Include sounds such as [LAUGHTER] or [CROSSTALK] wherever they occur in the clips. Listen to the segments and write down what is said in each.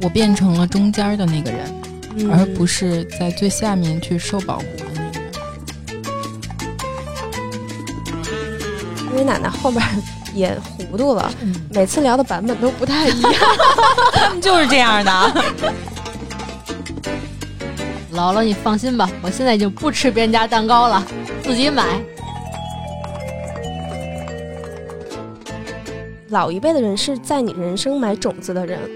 我变成了中间的那个人，嗯而不是在最下面去受保护的那个人。因为奶奶后边 [LAUGHS] 也糊涂了，嗯每次聊的版本都不太一样。他们就是这样的。[LAUGHS] 姥姥，你放心吧，我现在已经不吃别人家蛋糕了，自己买。老一辈的人是在你人生买种子的人。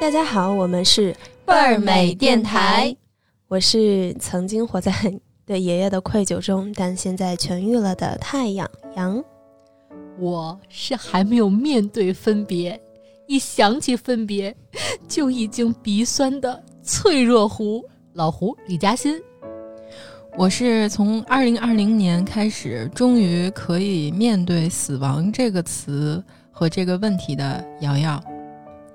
大家好，我们是倍儿美电台，我是曾经活在对爷爷的愧疚中，但现在痊愈了的太阳阳。我是还没有面对分别，一想起分别就已经鼻酸的脆弱胡老胡李嘉欣。我是从二零二零年开始，终于可以面对死亡这个词和这个问题的瑶瑶。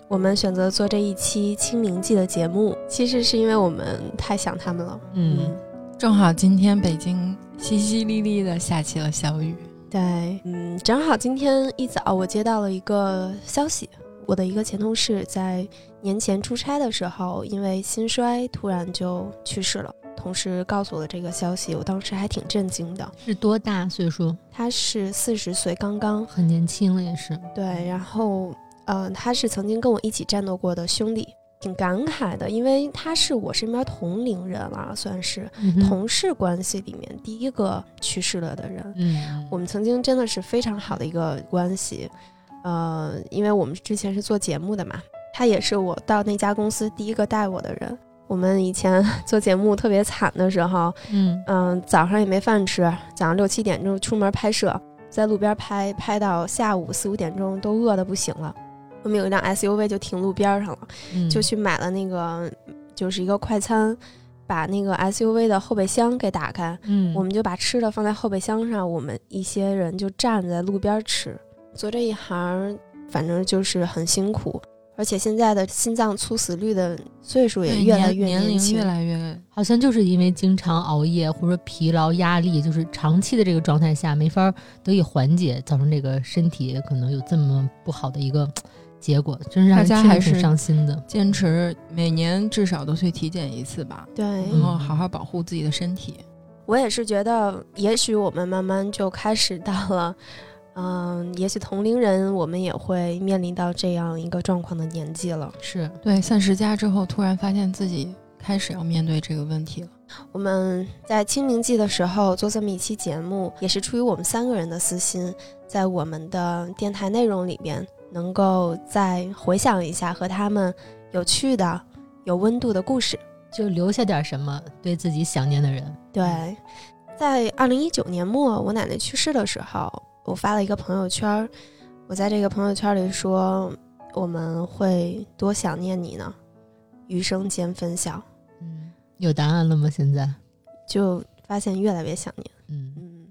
我们选择做这一期清明季的节目，其实是因为我们太想他们了。嗯，正好今天北京淅淅沥沥的下起了小雨。对，嗯，正好今天一早我接到了一个消息，我的一个前同事在年前出差的时候，因为心衰突然就去世了。同事告诉我的这个消息，我当时还挺震惊的。是多大岁数？他是四十岁刚刚，很年轻了，也是。对，然后，嗯、他是曾经跟我一起战斗过的兄弟，挺感慨的，因为他是我身边同龄人了，算是嗯同事关系里面第一个去世了的人。嗯，我们曾经真的是非常好的一个关系，呃，因为我们之前是做节目的嘛，他也是我到那家公司第一个带我的人。我们以前做节目特别惨的时候，嗯嗯、早上也没饭吃，早上六七点钟出门拍摄，在路边拍，拍到下午四五点钟都饿得不行了。我们有一辆 SUV 就停路边上了，嗯，就去买了那个就是一个快餐，把那个 SUV 的后备箱给打开，嗯，我们就把吃的放在后备箱上，我们一些人就站在路边吃。做这一行，反正就是很辛苦，而且现在的心脏猝死率的岁数也越来越年龄轻越来越好像就是因为经常熬夜或者说疲劳、压力，就是长期的这个状态下没法得以缓解，造成这个身体可能有这么不好的一个结果，真是让人大家还是伤心的。坚持每年至少都去体检一次吧，对，然后好好保护自己的身体。我也是觉得，也许我们慢慢就开始到了，嗯，也许同龄人我们也会面临到这样一个状况的年纪了。是，对，三十加之后，突然发现自己开始要面对这个问题了。我们在清明季的时候做这么一期节目，也是出于我们三个人的私心，在我们的电台内容里边，能够再回想一下和他们有趣的、有温度的故事。就留下点什么对自己想念的人。对，在二零一九年末，我奶奶去世的时候，我发了一个朋友圈，我在这个朋友圈里说，我们会多想念你呢，余生见分晓。嗯，有答案了吗？现在？就发现越来越想念。嗯，嗯，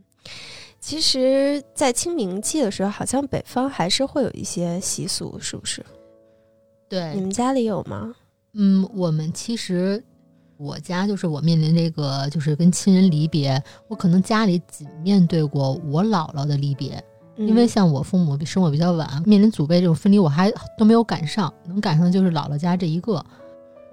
其实，在清明季的时候，好像北方还是会有一些习俗，是不是？对你，们家里有吗？嗯，我们其实。我家就是我面临这个，就是跟亲人离别，我可能家里仅面对过我姥姥的离别，因为嗯像我父母生我比较晚，面临祖辈这种分离，我还都没有赶上，能赶上的就是姥姥家这一个。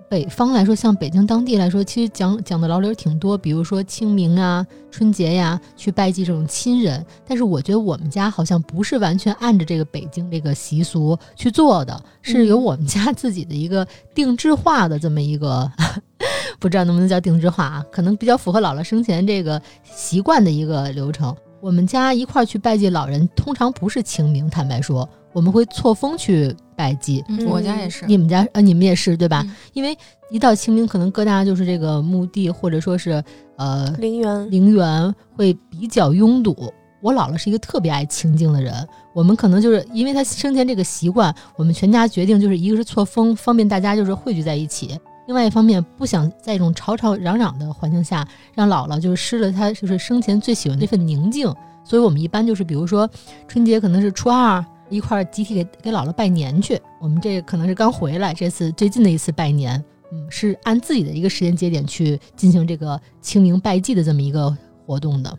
北方来说，像北京当地来说，其实讲讲的老理儿挺多，比如说清明啊、春节呀，去拜祭这种亲人。但是我觉得我们家好像不是完全按着这个北京这个习俗去做的，是有嗯我们家自己的一个定制化的这么一个，[LAUGHS] 不知道能不能叫定制化啊？可能比较符合姥姥生前这个习惯的一个流程。我们家一块儿去拜祭老人，通常不是清明，坦白说，我们会错峰去拜祭。嗯，我家也是。你们家呃，你们也是对吧？嗯因为一到清明，可能各大就是这个墓地或者说是呃陵园，陵园会比较拥堵。我姥姥是一个特别爱清静的人，我们可能就是因为她生前这个习惯，我们全家决定就是一个是错峰，方便大家就是汇聚在一起；另外一方面，不想在一种吵吵嚷嚷的环境下，让姥姥就是失了她就是生前最喜欢的那份宁静。所以我们一般就是比如说春节可能是初二一块集体给给姥姥拜年去，我们这可能是刚回来，这次最近的一次拜年，嗯，是按自己的一个时间节点去进行这个清明拜祭的这么一个活动的。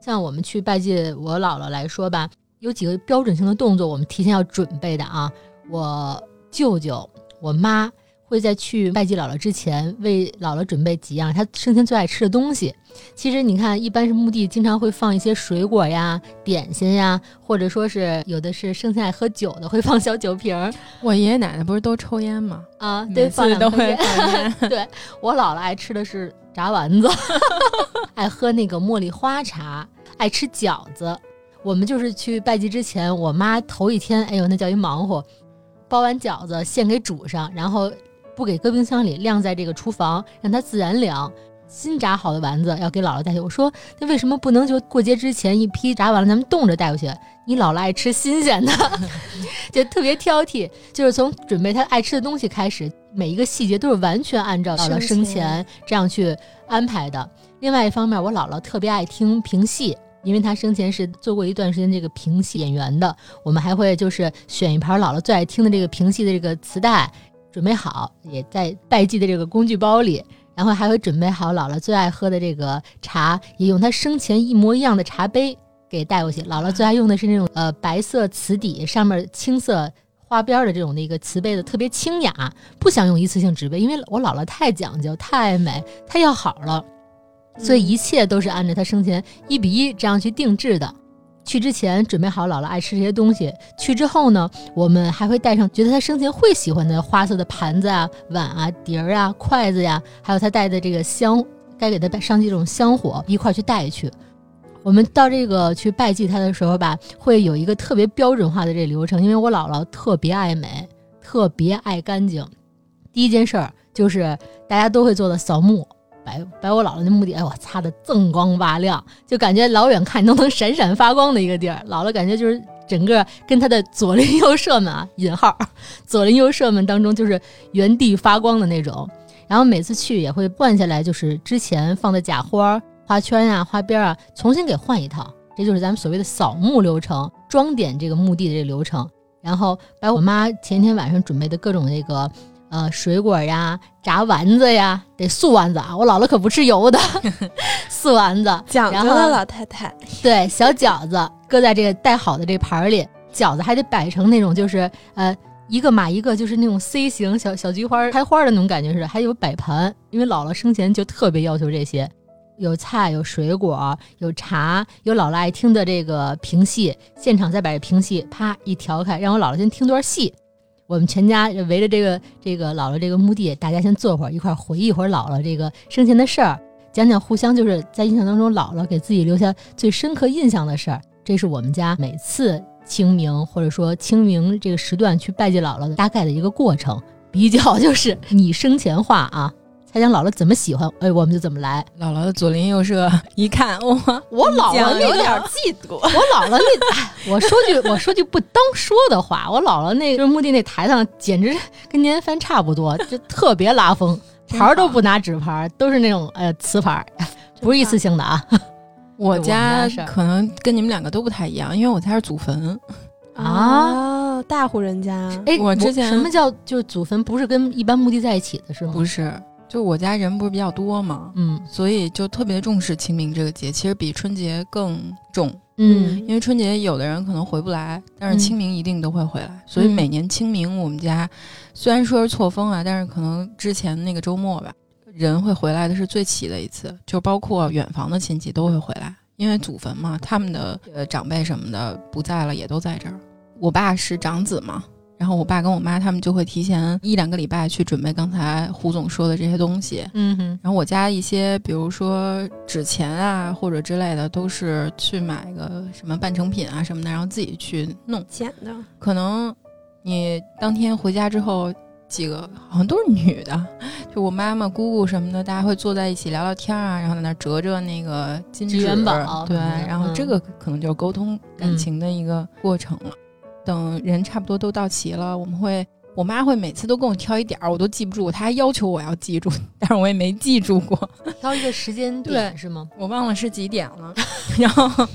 像我们去拜祭我姥姥来说吧，有几个标准性的动作，我们提前要准备的啊。我舅舅、我妈会在去拜祭姥姥之前，为姥姥准备几样她生前最爱吃的东西。其实你看，一般是墓地经常会放一些水果呀、点心呀，或者说是有的是生前爱喝酒的，会放小酒瓶儿我爷爷奶奶不是都抽烟吗？啊，对，每放次都会烟。[LAUGHS] 对我姥姥爱吃的是炸丸子，[LAUGHS] 爱喝那个茉莉花茶，爱吃饺子。我们就是去拜祭之前，我妈头一天，哎呦，那叫一忙活，包完饺子现给煮上，然后不给搁冰箱里，晾在这个厨房，让它自然凉。新炸好的丸子要给姥姥带去，我说那为什么不能就过节之前一批炸完了咱们冻着带回去？你姥姥爱吃新鲜的，[LAUGHS] 就特别挑剔，就是从准备她爱吃的东西开始，每一个细节都是完全按照姥姥生前这样去安排的。另外一方面，我姥姥特别爱听评戏，因为她生前是做过一段时间这个评戏演员的。我们还会就是选一盘姥姥最爱听的这个评戏的这个磁带，准备好，也在拜祭的这个工具包里。然后还会准备好姥姥最爱喝的这个茶，也用她生前一模一样的茶杯给带过去。姥姥最爱用的是那种呃白色瓷底，上面青色花边的这种的一个瓷杯子，特别清雅，不想用一次性纸杯，因为我姥姥太讲究、太美，太要好了，所以一切都是按照她生前一比一这样去定制的。去之前准备好姥姥爱吃这些东西，去之后呢，我们还会带上觉得她生前会喜欢的花色的盘子啊、碗啊、碟儿啊、筷子呀，还有她带的这个香，该给她带上这种香火一块儿去带去。我们到这个去拜祭她的时候吧，会有一个特别标准化的这流程，因为我姥姥特别爱美，特别爱干净。第一件事儿就是大家都会做的扫墓，把把我姥姥那墓地，哎，我擦的锃光瓦亮，就感觉老远看都能闪闪发光的一个地儿。姥姥感觉就是整个跟她的左邻右舍们啊，引号，左邻右舍们当中就是原地发光的那种。然后每次去也会换下来，就是之前放的假花、花圈呀、花边啊，重新给换一套。这就是咱们所谓的扫墓流程，装点这个墓地的这个流程。然后把我妈前天晚上准备的各种那个呃水果呀、炸丸子呀，得素丸子啊，我姥姥可不吃油的，[LAUGHS] 素丸子。讲究然后的老太太，对，小饺子搁在这个带好的这盘儿里，饺子还得摆成那种就是呃一个码一个，就是那种 C 型小小菊花开花的那种感觉似的，还有摆盘，因为姥姥生前就特别要求这些。有菜，有水果，有茶，有姥姥爱听的这个评戏，现场再把这评戏啪一调开，让我姥姥先听段戏。我们全家围着这个这个姥姥这个墓地，大家先坐会儿，一块儿回忆一会儿姥姥这个生前的事儿，讲讲互相就是在印象当中姥姥给自己留下最深刻印象的事儿。这是我们家每次清明或者说清明这个时段去拜祭姥姥的大概的一个过程，比较就是你生前话啊，猜想姥姥怎么喜欢，哎，我们就怎么来。姥姥的左邻右舍一看，哇，我姥姥那个有点嫉妒。我姥姥那，哎，我说句我说句不当说的话，我姥姥那就是墓地那台上，简直跟年夜饭差不多，就特别拉风，真牌儿都不拿纸牌儿，都是那种呃瓷牌儿，不是一次性的啊。[LAUGHS] 我家可能跟你们两个都不太一样，因为我家是祖坟，啊哦，大户人家，哎，我之前什么叫就是祖坟不是跟一般墓地在一起的是吗？不是，就我家人不是比较多嘛，嗯所以就特别重视清明这个节，其实比春节更重。嗯因为春节有的人可能回不来，但是嗯清明一定都会回来，所以嗯每年清明我们家虽然说是错峰啊，但是可能之前那个周末吧，人会回来的是最齐的一次，就包括远房的亲戚都会回来，因为祖坟嘛，他们的呃长辈什么的不在了，也都在这儿。我爸是长子嘛，然后我爸跟我妈他们就会提前一两个礼拜去准备刚才胡总说的这些东西，嗯哼。然后我家一些，比如说纸钱啊或者之类的，都是去买个什么半成品啊什么的，然后自己去弄。捡的，可能你当天回家之后，几个好像都是女的，就我妈妈、姑姑什么的，大家会坐在一起聊聊天啊，然后在那折折那个金元宝对，嗯然后这个可能就是沟通感情的一个过程了。等人差不多都到齐了，我们会。我妈会每次都跟我挑一点儿，我都记不住，她还要求我要记住，但是我也没记住过。挑一个时间点对是吗？我忘了是几点了，[LAUGHS] 然后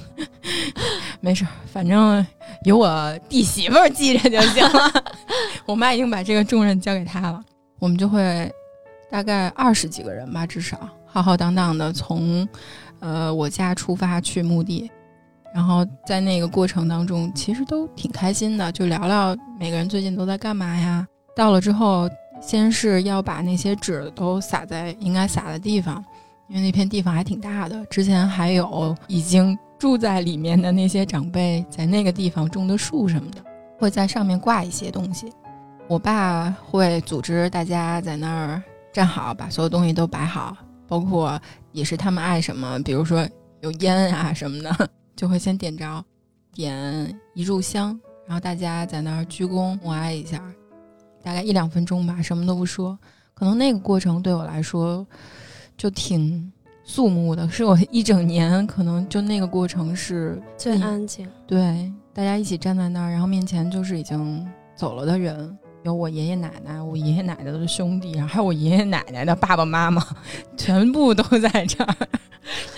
[LAUGHS] 没事儿，反正有我弟媳妇儿记着就行了。[LAUGHS] 我妈已经把这个重任交给她了，我们就会大概二十几个人吧，至少浩浩荡荡的从呃我家出发去墓地，然后在那个过程当中，其实都挺开心的，就聊聊每个人最近都在干嘛呀。到了之后，先是要把那些纸都撒在应该撒的地方，因为那片地方还挺大的。之前还有已经住在里面的那些长辈，在那个地方种的树什么的，会在上面挂一些东西。我爸会组织大家在那儿站好，把所有东西都摆好，包括也是他们爱什么，比如说有烟啊什么的，就会先点着，点一炷香，然后大家在那儿鞠躬默哀一下，大概一两分钟吧，什么都不说。可能那个过程对我来说就挺肃穆的，是我一整年可能就那个过程是最安静。对，大家一起站在那儿，然后面前就是已经走了的人。有我爷爷奶奶，我爷爷奶奶的兄弟，然后还有我爷爷奶奶的爸爸妈妈，全部都在这儿，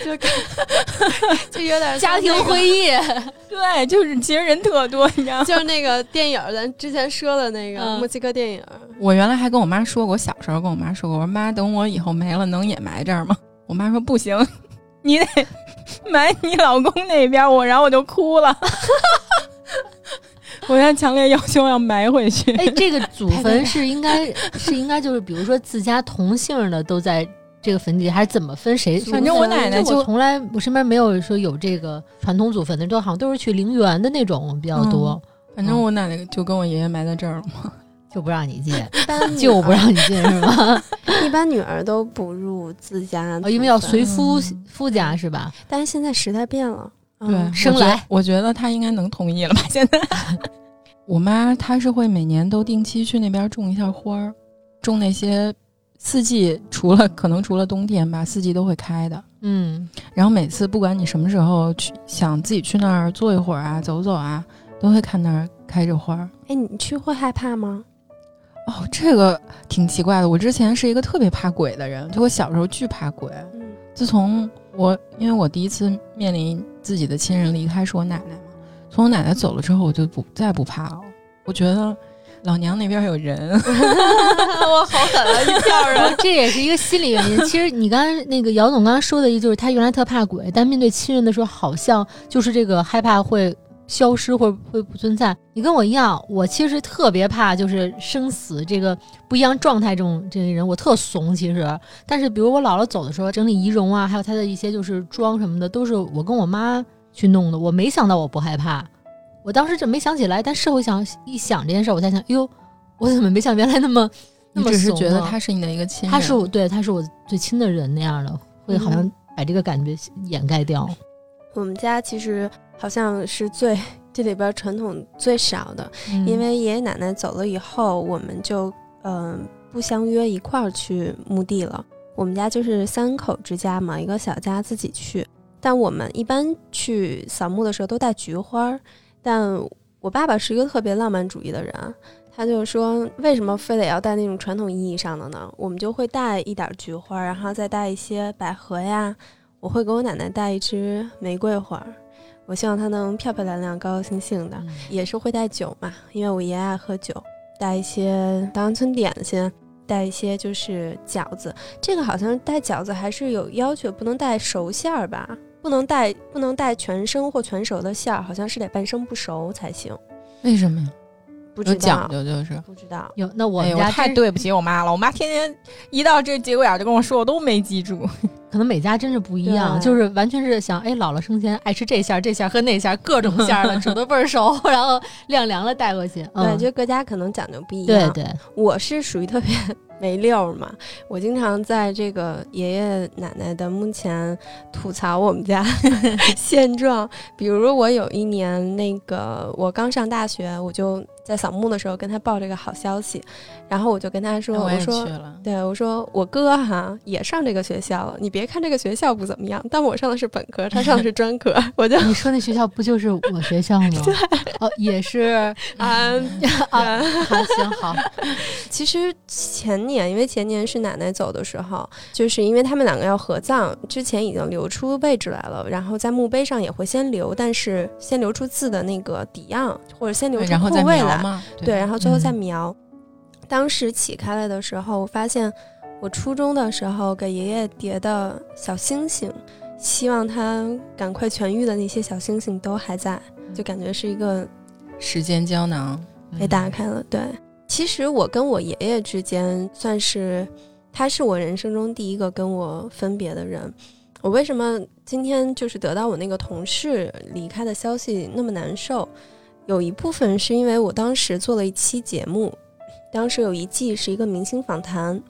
[LAUGHS] 就 [LAUGHS] 就有点 [LAUGHS] 家庭会议。对，就是其实人特多，你知道吗？就是那个电影，咱之前说的那个嗯墨西哥电影。我原来还跟我妈说过，我小时候跟我妈说过，我说妈，等我以后没了，能也埋这儿吗？我妈说不行，你得埋你老公那边，我然后我就哭了。[LAUGHS] 我现在强烈要求要埋回去。哎，这个祖 [LAUGHS] 坟是应该是应该就是，比如说自家同姓的都在这个坟地，还是怎么分谁？反正我奶奶就我从来我身边没有说有这个传统祖坟的，都好像都是去陵园的那种比较多，反正我奶奶就跟我爷爷埋在这儿了嘛。就不让你进，[LAUGHS] 一般就不让你进是吗？一般女儿都不入自家哦，因为要随夫嗯夫家是吧？但是现在时代变了，嗯对，生来我觉得，他应该能同意了吧？现在，[LAUGHS] 我妈她是会每年都定期去那边种一下花儿，种那些四季，除了可能除了冬天吧，四季都会开的。嗯，然后每次不管你什么时候去，想自己去那儿坐一会儿啊，走走啊，都会看那儿开着花儿。哎，你去会害怕吗？哦，这个挺奇怪的。我之前是一个特别怕鬼的人，就我小时候巨怕鬼。嗯，自从我因为我第一次面临自己的亲人离开是我奶奶嘛，从我奶奶走了之后，我就不再不怕了。我觉得老娘那边有人，[LAUGHS] 我好狠啊，一票人。[LAUGHS] 这也是一个心理原因。其实你刚才那个姚总刚刚说的，一就是他原来特怕鬼，但面对亲人的时候，好像就是这个害怕会消失或者会不存在。你跟我一样，我其实特别怕就是生死这个不一样状态这种这些人，我特怂其实。但是比如我姥姥走的时候，整理仪容啊，还有她的一些就是妆什么的，都是我跟我妈去弄的。我没想到我不害怕，我当时这没想起来，但事后想一想这件事儿，我才想，哎呦，我怎么没像原来那么那你么怂只是觉得啊他是你的一个亲人，他是我对他是我最亲的人那样的，会好像把这个感觉掩盖掉。我们家其实好像是最这里边传统最少的，嗯因为爷爷奶奶走了以后，我们就嗯、不相约一块儿去墓地了。我们家就是三口之家嘛，一个小家自己去。但我们一般去扫墓的时候都带菊花儿，但我爸爸是一个特别浪漫主义的人，他就说为什么非得要带那种传统意义上的呢？我们就会带一点儿菊花儿，然后再带一些百合呀。我会给我奶奶带一支玫瑰花儿，我希望她能漂漂亮亮、高高兴兴的。嗯也是会带酒嘛，因为我爷爷爱喝酒，带一些当村点心，带一些就是饺子。这个好像带饺子还是有要求，不能带熟馅儿吧？不能带不能带全生或全熟的馅儿，好像是得半生不熟才行。为什么呀？有不知道，讲究就是。不知道。有那我家真太对不起我妈了，我妈天天一到这节骨眼儿就跟我说，我都没记住。[LAUGHS] 可能每家真是不一样，就是完全是想，哎，姥姥生前爱吃这馅儿、这馅儿和那馅儿，各种馅儿的煮的倍儿熟，[LAUGHS] 然后晾凉了带过去。对，嗯，就各家可能讲究不一样。对对，我是属于特别没溜儿嘛，我经常在这个爷爷奶奶的墓前吐槽我们家 [LAUGHS] 现状。比如我有一年那个我刚上大学，我就在扫墓的时候跟他报这个好消息，然后我就跟他说，我我说。对，我说我哥哈也上这个学校了，你别看这个学校不怎么样，但我上的是本科，他上的是专科，[LAUGHS] 我就你说那学校不就是我学校吗？[LAUGHS] 对，哦，也是啊，[LAUGHS] 啊，好行好，其实前年，因为前年是奶奶走的时候，就是因为他们两个要合葬，之前已经留出位置来了，然后在墓碑上也会先留，但是先留出字的那个底样，或者先留出对然后再后位来，对，然后最后再嗯描。当时起开来的时候，我发现我初中的时候给爷爷叠的小星星，希望他赶快痊愈的那些小星星都还在，就感觉是一个时间胶囊被打开了。对，其实我跟我爷爷之间算是，他是我人生中第一个跟我分别的人。我为什么今天就是得到我那个同事离开的消息那么难受？有一部分是因为我当时做了一期节目，当时有一季是一个明星访谈。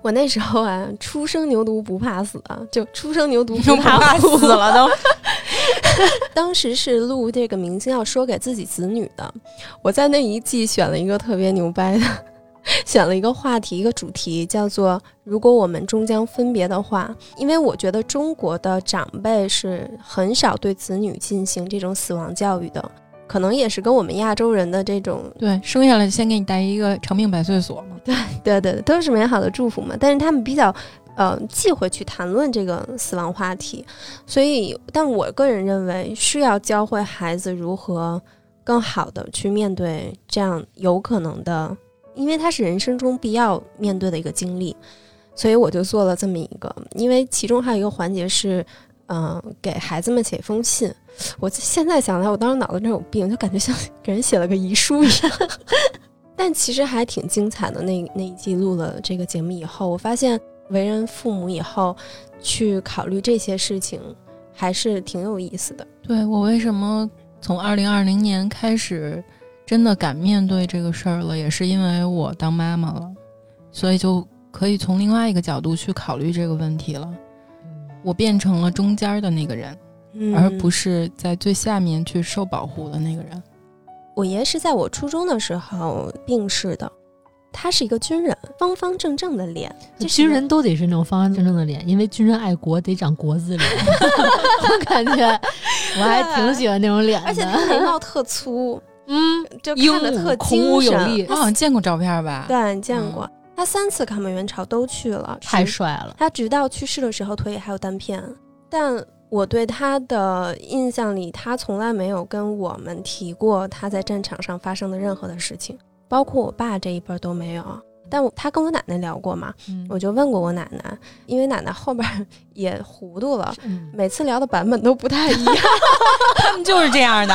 我那时候啊，初生牛犊不怕死啊，就初生牛犊不怕死了都。[LAUGHS] 当时是录这个明星要说给自己子女的，我在那一季选了一个特别牛掰的，选了一个话题，一个主题叫做“如果我们终将分别的话”，因为我觉得中国的长辈是很少对子女进行这种死亡教育的。可能也是跟我们亚洲人的这种对生下来先给你带一个长命百岁锁嘛，对对对，都是美好的祝福嘛。但是他们比较呃忌讳去谈论这个死亡话题，所以，但我个人认为是要教会孩子如何更好的去面对这样有可能的，因为它是人生中必要面对的一个经历，所以我就做了这么一个，因为其中还有一个环节是。嗯，给孩子们写一封信。我现在想来，我当时脑子真有病，就感觉像给人写了个遗书一样。[LAUGHS] 但其实还挺精彩的。那那一季录了这个节目以后，我发现为人父母以后去考虑这些事情还是挺有意思的。对我为什么从二零二零年开始真的敢面对这个事儿了，也是因为我当妈妈了，所以就可以从另外一个角度去考虑这个问题了。我变成了中间的那个人，而不是在最下面去受保护的那个人。我爷是在我初中的时候病逝的，他是一个军人，方方正正的脸。军人都得是那种方方正正的脸，因为军人爱国，得长国字脸。[LAUGHS] 我感觉我还挺喜欢那种脸的，而且他眉毛特粗，嗯，就看着特孔武有力。我好像见过照片吧？对，见过。他三次抗美援朝都去了，太帅了。他直到去世的时候腿里还有单片，但我对他的印象里，他从来没有跟我们提过他在战场上发生的任何的事情，包括我爸这一辈都没有。但我他跟我奶奶聊过嘛，我就问过我奶奶，因为奶奶后边 [LAUGHS] 也糊涂了，每次聊的版本都不太一样。[LAUGHS] 他们就是这样的。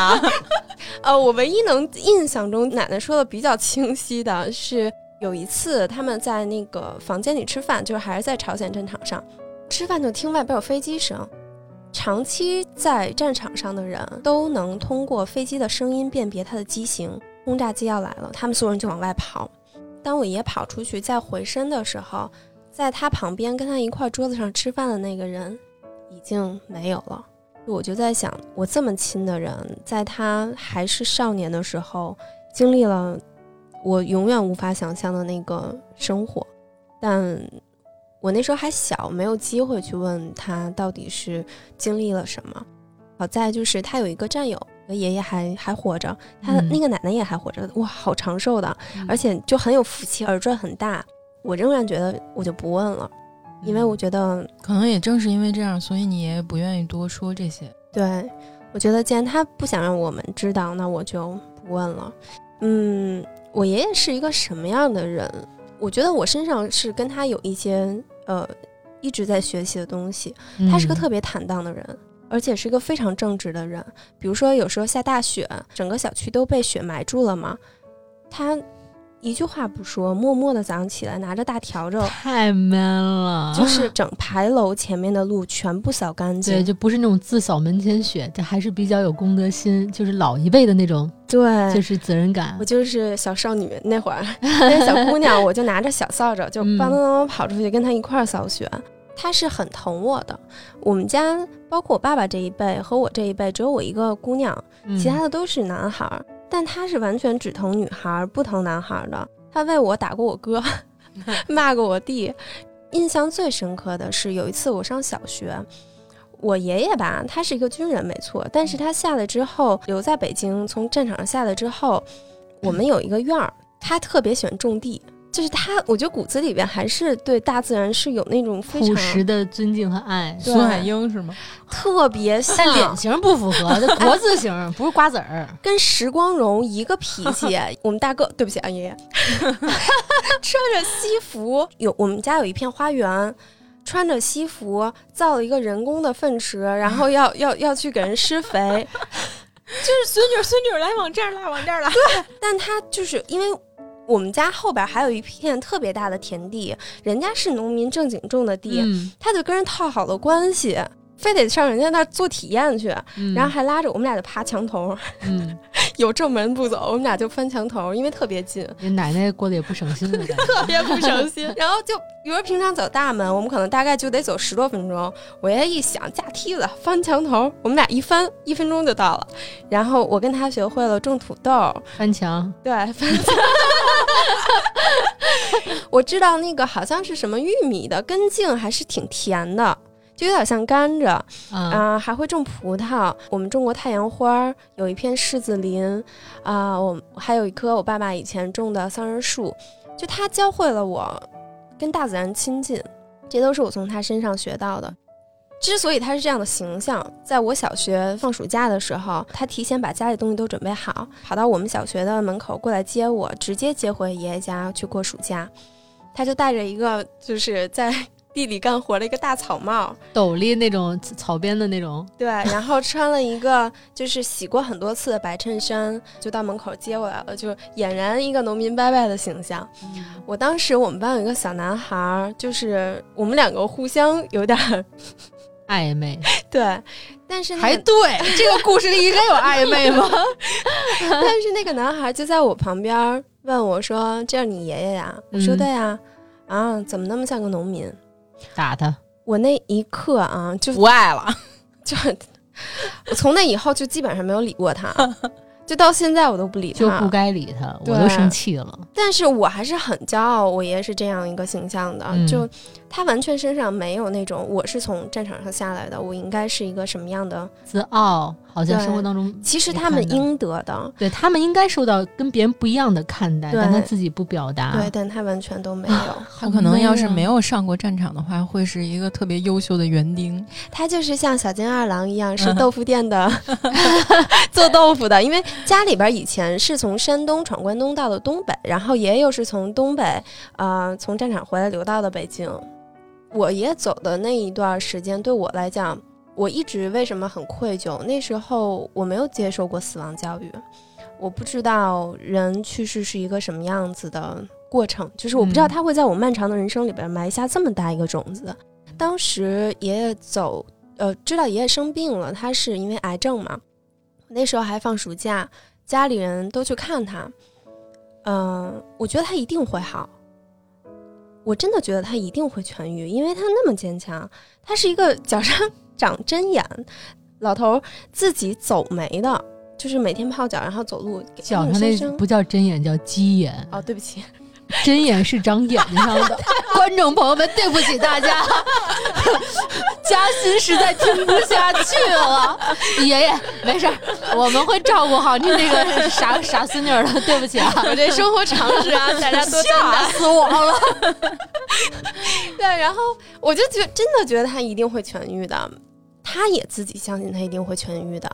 [LAUGHS] 呃，我唯一能印象中奶奶说的比较清晰的是。有一次，他们在那个房间里吃饭，就是还是在朝鲜战场上吃饭，就听外边有飞机声。长期在战场上的人都能通过飞机的声音辨别它的机型，轰炸机要来了，他们所有人就往外跑。当我爷跑出去再回身的时候，在他旁边跟他一块桌子上吃饭的那个人已经没有了。我就在想，我这么亲的人，在他还是少年的时候经历了。我永远无法想象的那个生活，但我那时候还小，没有机会去问他到底是经历了什么。好在就是他有一个战友，爷爷还还活着，他的那个奶奶也还活着，哇，好长寿的，而且就很有福气，耳坠很大。我仍然觉得我就不问了，因为我觉得可能也正是因为这样，所以你也不愿意多说这些。对，我觉得既然他不想让我们知道，那我就不问了。嗯。我爷爷是一个什么样的人？我觉得我身上是跟他有一些呃一直在学习的东西。他是个特别坦荡的人，而且是一个非常正直的人。比如说，有时候下大雪，整个小区都被雪埋住了嘛，他。一句话不说，默默的早上起来拿着大笤帚，太 man 了。就是整排楼前面的路全部扫干净，对，就不是那种自扫门前雪，这还是比较有公德心，就是老一辈的那种，对，就是责任感。我就是小少女那会儿，[LAUGHS] 那小姑娘，我就拿着小扫帚就咣咣咣跑出去跟她一块儿扫雪。她是很疼我的。我们家包括我爸爸这一辈和我这一辈，只有我一个姑娘，其他的都是男孩。但他是完全只疼女孩，不疼男孩的。他为我打过我哥，[LAUGHS] 骂过我弟。印象最深刻的是有一次我上小学，我爷爷吧，他是一个军人，没错。但是他下来之后留在北京，从战场上下来之后，我们有一个院儿，他特别喜欢种地。就是他，我觉得骨子里边还是对大自然是有那种非常朴实的尊敬和爱。孙海英是吗？特别像，脸型不符合，国字型，不是瓜子儿。跟石光荣一个脾气。[LAUGHS] 我们大哥，对不起啊，爷爷，[LAUGHS] 穿着西服，有我们家有一片花园，穿着西服造了一个人工的粪池，然后要要要去给人施肥。[LAUGHS] 就是孙女，孙女来往这儿拉，往这儿拉。对但他就是因为我们家后边还有一片特别大的田地，人家是农民正经种的地，嗯他就跟人套好了关系，非得上人家那儿做体验去，嗯然后还拉着我们俩就爬墙头，嗯，[LAUGHS] 有正门不走，我们俩就翻墙头，因为特别近。你奶奶过得也不省心 [LAUGHS] 特别不省心。[LAUGHS] 然后就比如说平常走大门，我们可能大概就得走十多分钟。我爷爷一想架梯子翻墙头，我们俩一翻一分钟就到了。然后我跟他学会了种土豆，翻墙，对，翻墙。[LAUGHS] 我知道那个好像是什么玉米的根茎，还是挺甜的。就有点像甘蔗啊，啊、还会种葡萄。我们种过太阳花，有一片柿子林啊、我还有一棵我爸爸以前种的桑葚树。就他教会了我跟大自然亲近，这都是我从他身上学到的。之所以他是这样的形象，在我小学放暑假的时候，他提前把家里东西都准备好，跑到我们小学的门口过来接我，直接接回爷爷家去过暑假。他就戴着一个就是在 [LAUGHS] 地里干活的一个大草帽，斗笠那种草编的那种，对，然后穿了一个就是洗过很多次的白衬衫，就到门口接我来了，就俨然一个农民伯伯的形象。我当时我们班有一个小男孩儿，就是我们两个互相有点儿暧昧，[LAUGHS] 对，但是、那个、还对，这个故事里应该有 [LAUGHS] 暧昧吗？[LAUGHS] 但是那个男孩就在我旁边问我说：“这是你爷爷呀？”我说：“嗯对呀。啊，怎么那么像个农民？打他，我那一刻啊，就不爱了，就我从那以后就基本上没有理过他，就到现在我都不理他，就不该理他，我都生气了。但是我还是很骄傲，我爷爷是这样一个形象的，嗯就他完全身上没有那种我是从战场上下来的，我应该是一个什么样的。自傲，好像生活当中其实他们应得的，对他们应该受到跟别人不一样的看待，但他自己不表达。对，但他完全都没有。他可能要是没有，上过战场的话，会是一个特别优秀的园丁。他就是像小金二郎一样，是豆腐店的 [LAUGHS] [LAUGHS] 做豆腐的，因为家里边以前是从山东闯关东到的东北，然后爷爷又是从东北呃从战场回来流到的北京。我爷爷走的那一段时间，对我来讲，我一直为什么很愧疚？那时候我没有接受过死亡教育，我不知道人去世是一个什么样子的过程，就是我不知道嗯他会在我漫长的人生里边埋下这么大一个种子。当时爷爷走，呃，知道爷爷生病了，他是因为癌症嘛。那时候还放暑假，家里人都去看他。嗯、我觉得他一定会好。我真的觉得他一定会痊愈，因为他那么坚强。他是一个脚上 [LAUGHS] 长针眼，老头儿自己走没的，就是每天泡脚，然后走路。脚上那不叫针眼，叫鸡眼。哦，对不起，针眼是长眼睛上的。[LAUGHS] 观众朋友们，对不起大家，嘉欣实在听不下去了。[LAUGHS] 爷爷，没事儿，我们会照顾好你这个傻傻孙女儿的。对不起啊，我这生活常识啊，大家多担待。吓死我了。[LAUGHS] 对，然后我就觉真的觉得他一定会痊愈的，他也自己相信他一定会痊愈的，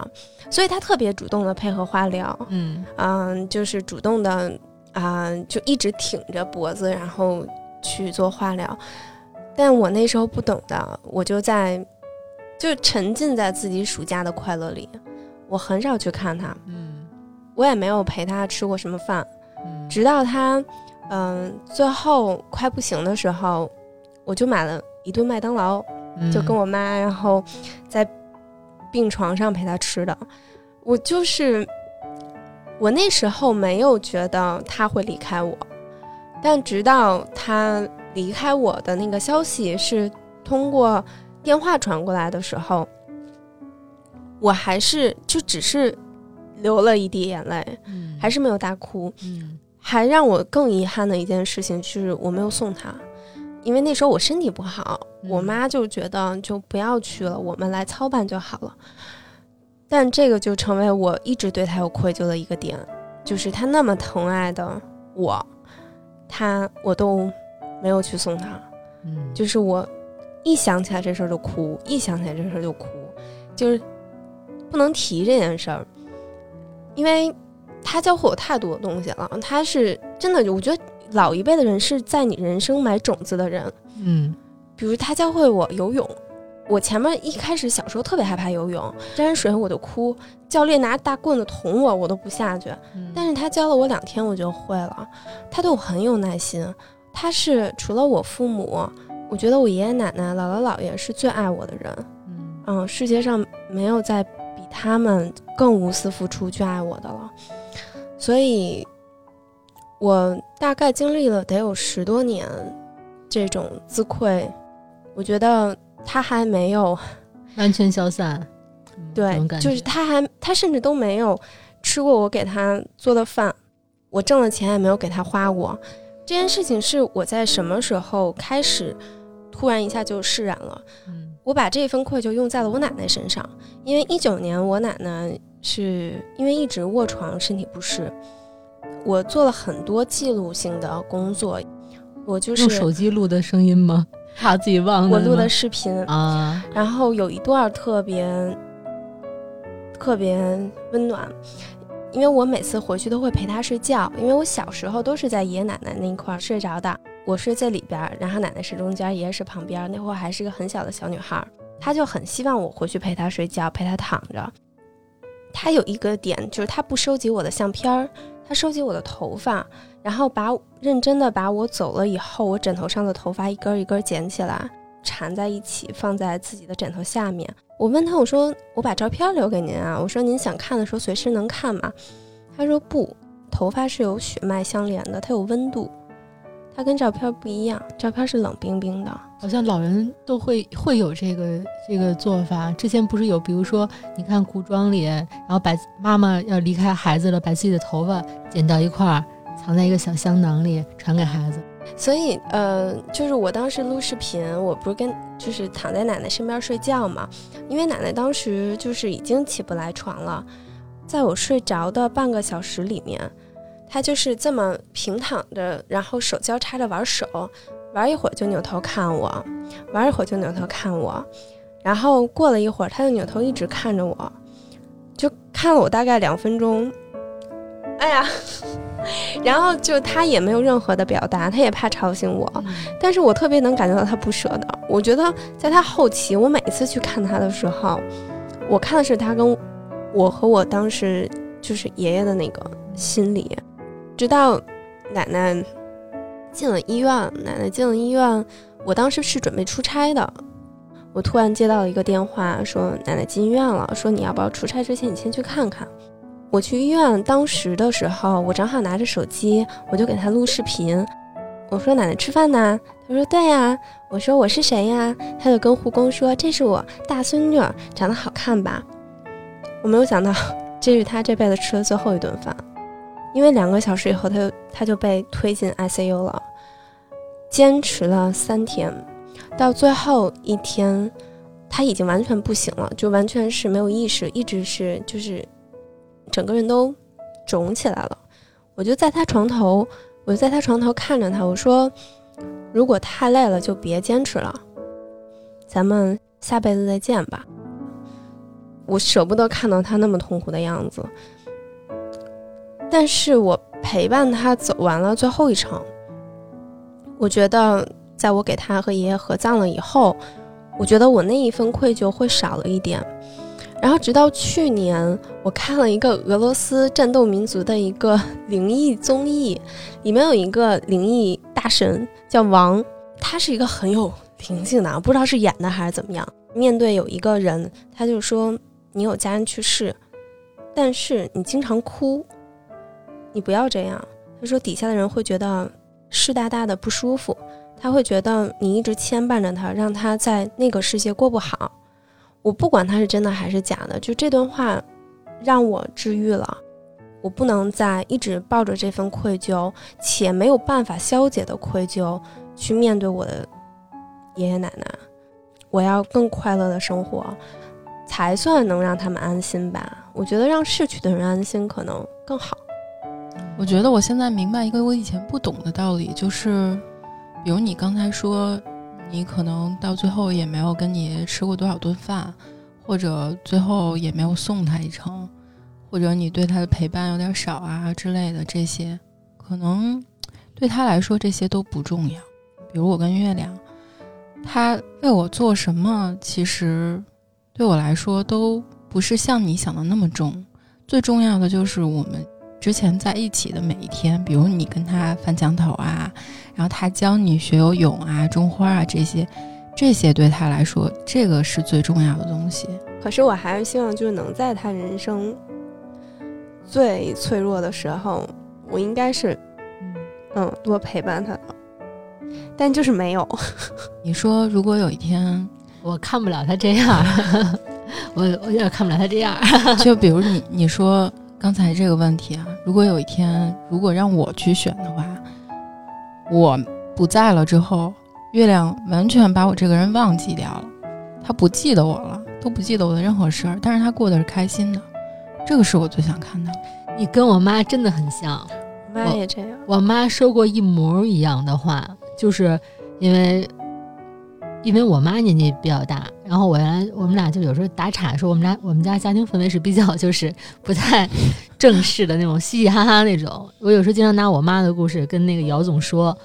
所以他特别主动的配合化疗，嗯嗯，就是主动的啊、就一直挺着脖子，然后去做化疗。但我那时候不懂的，我就在就沉浸在自己暑假的快乐里，我很少去看他，嗯我也没有陪他吃过什么饭，嗯，直到他，嗯、最后快不行的时候，我就买了一顿麦当劳，就跟我我妈，然后在病床上陪他吃的。我就是我那时候没有觉得他会离开我，但直到他离开我的那个消息是通过电话传过来的时候，我还是就只是流了一滴眼泪，嗯还是没有大哭。嗯还让我更遗憾的一件事情是我没有送他，因为那时候我身体不好，嗯我妈就觉得就不要去了，我们来操办就好了。但这个就成为我一直对他有愧疚的一个点，就是他那么疼爱的我，他我都没有去送他，嗯就是我一想起来这事儿就哭，一想起来这事儿就哭，就是不能提这件事儿，因为他教会我太多的东西了。他是真的，我觉得老一辈的人是在你人生埋种子的人，嗯比如他教会我游泳，我前面一开始小时候特别害怕游泳，沾水我就哭，教练拿大棍子捅我，我都不下去。但是他教了我两天，我就会了。他对我很有耐心，他是除了我父母，我觉得我爷爷奶奶、姥姥姥爷是最爱我的人。嗯，世界上没有再比他们更无私付出去爱我的了。所以，我大概经历了得有十多年这种自愧，我觉得他还没有 [LAUGHS] 完全消散。[LAUGHS] 对，就是他还他甚至都没有吃过我给他做的饭，我挣的钱也没有给他花过。这件事情是我在什么时候开始突然一下就释然了？我把这份愧疚用在了我奶奶身上，因为一九年我奶奶是因为一直卧床，身体不适。我做了很多记录性的工作，我就是用手机录的声音吗？怕自己忘了。我录的视频啊，然后有一段特别特别温暖，因为我每次回去都会陪她睡觉，因为我小时候都是在爷爷奶奶那一块睡着的。我睡在里边，然后奶奶是中间，爷爷是旁边。那会儿还是个很小的小女孩，她就很希望我回去陪她睡觉，陪她躺着。她有一个点，就是她不收集我的相片儿，她收集我的头发，然后把认真的把我走了以后我枕头上的头发一根一根捡起来，缠在一起，放在自己的枕头下面。我问他，我说我把照片留给您啊，我说您想看的时候随时能看嘛。他说不，头发是有血脉相连的，它有温度。它跟照片不一样，照片是冷冰冰的，好像老人都会会有这个这个做法。之前不是有，比如说你看古装里，然后把妈妈要离开孩子了，把自己的头发剪到一块儿，藏在一个小香囊里传给孩子。所以，呃，就是我当时录视频，我不是跟就是躺在奶奶身边睡觉嘛，因为奶奶当时就是已经起不来床了，在我睡着的半个小时里面。他就是这么平躺着，然后手交叉着玩手，玩一会儿就扭头看我，玩一会儿就扭头看我，然后过了一会儿，他就扭头一直看着我，就看了我大概两分钟。哎呀，[LAUGHS] 然后就他也没有任何的表达，他也怕吵醒我，但是我特别能感觉到他不舍得。我觉得在他后期，我每次去看他的时候，我看的是他跟我和我当时就是爷爷的那个心理。直到奶奶进了医院，奶奶进了医院，我当时是准备出差的。我突然接到了一个电话，说奶奶进医院了，说你要不要出差之前你先去看看。我去医院，当时的时候我正好拿着手机，我就给他录视频。我说奶奶吃饭呢？他说对呀。我说我是谁呀？他就跟护工说这是我大孙女，长得好看吧？我没有想到这是他这辈子吃的最后一顿饭。因为两个小时以后，他就他就被推进 ICU 了，坚持了三天，到最后一天，他已经完全不行了，就完全是没有意识，一直是就是整个人都肿起来了。我就在他床头，我就在他床头看着他，我说：“如果太累了，就别坚持了，咱们下辈子再见吧。”我舍不得看到他那么痛苦的样子。但是我陪伴他走完了最后一程，我觉得在我给他和爷爷合葬了以后，我觉得我那一份愧疚会少了一点。然后直到去年，我看了一个俄罗斯战斗民族的一个灵异综艺，里面有一个灵异大神叫王，他是一个很有灵性的，不知道是演的还是怎么样。面对有一个人，他就说：“你有家人去世，但是你经常哭。”你不要这样，他说底下的人会觉得湿哒哒的不舒服，他会觉得你一直牵绊着他，让他在那个世界过不好。我不管他是真的还是假的，就这段话让我治愈了。我不能再一直抱着这份愧疚且没有办法消解的愧疚去面对我的爷爷奶奶。我要更快乐的生活，才算能让他们安心吧。我觉得让逝去的人安心可能更好。我觉得我现在明白一个我以前不懂的道理，就是，比如你刚才说，你可能到最后也没有跟你吃过多少顿饭，或者最后也没有送他一程，或者你对他的陪伴有点少啊之类的，这些可能对他来说这些都不重要。比如我跟月亮，他为我做什么，其实对我来说都不是像你想的那么重。最重要的就是我们之前在一起的每一天，比如你跟他翻墙头啊，然后他教你学游泳啊、种花啊这些，这些对他来说，这个是最重要的东西。可是我还是希望，就是能在他人生最脆弱的时候，我应该是嗯多陪伴他的，但就是没有。[LAUGHS] 你说，如果有一天我看不了他这样，[LAUGHS] 我我有点看不了他这样。就比如你你说刚才这个问题啊，如果有一天，如果让我去选的话，我不在了之后，月亮完全把我这个人忘记掉了，他不记得我了。都不记得我的任何事儿，但是他过得是开心的，这个是我最想看到。你跟我妈真的很像，我妈也这样。我妈说过一模一样的话，就是因为因为我妈年纪比较大，然后我原来我们俩就有时候打岔说我们家我们家家庭氛围是比较就是不太正式的那种嘻嘻哈哈那种。我有时候经常拿我妈的故事跟那个姚总说。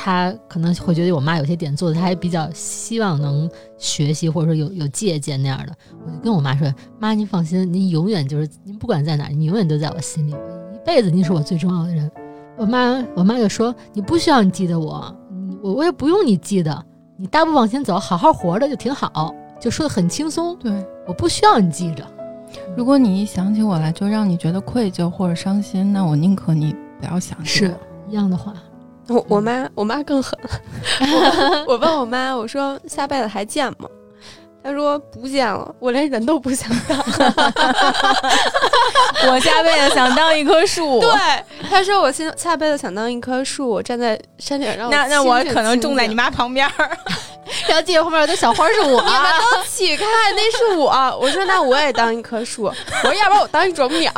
他可能会觉得我妈有些点做的，他还比较希望能学习，或者说有有借鉴那样的。我就跟我妈说：“妈，您放心，您永远就是您不管在哪，你永远都在我心里，一辈子您是我最重要的人。”我妈，我妈就说：“你不需要你记得我，我我也不用你记得，你大步往前走，好好活着就挺好。”就说的很轻松。对，我不需要你记着。如果你一想起我来就让你觉得愧疚或者伤心，那我宁可你不要想起我。是一样的话。我我妈我妈更狠，[LAUGHS] 我问我妈我说下辈子还见吗？她说不见了，我连人都不想当。[LAUGHS] 我下辈子想当一棵树。[LAUGHS] 对，她说我现下辈子想当一棵树，站在山顶上。那那我可能种在你妈旁边儿。然后记得后面有的小花是我，你们都起开，那是我。我说那我也当一棵树。我说要不然我当一啄木鸟，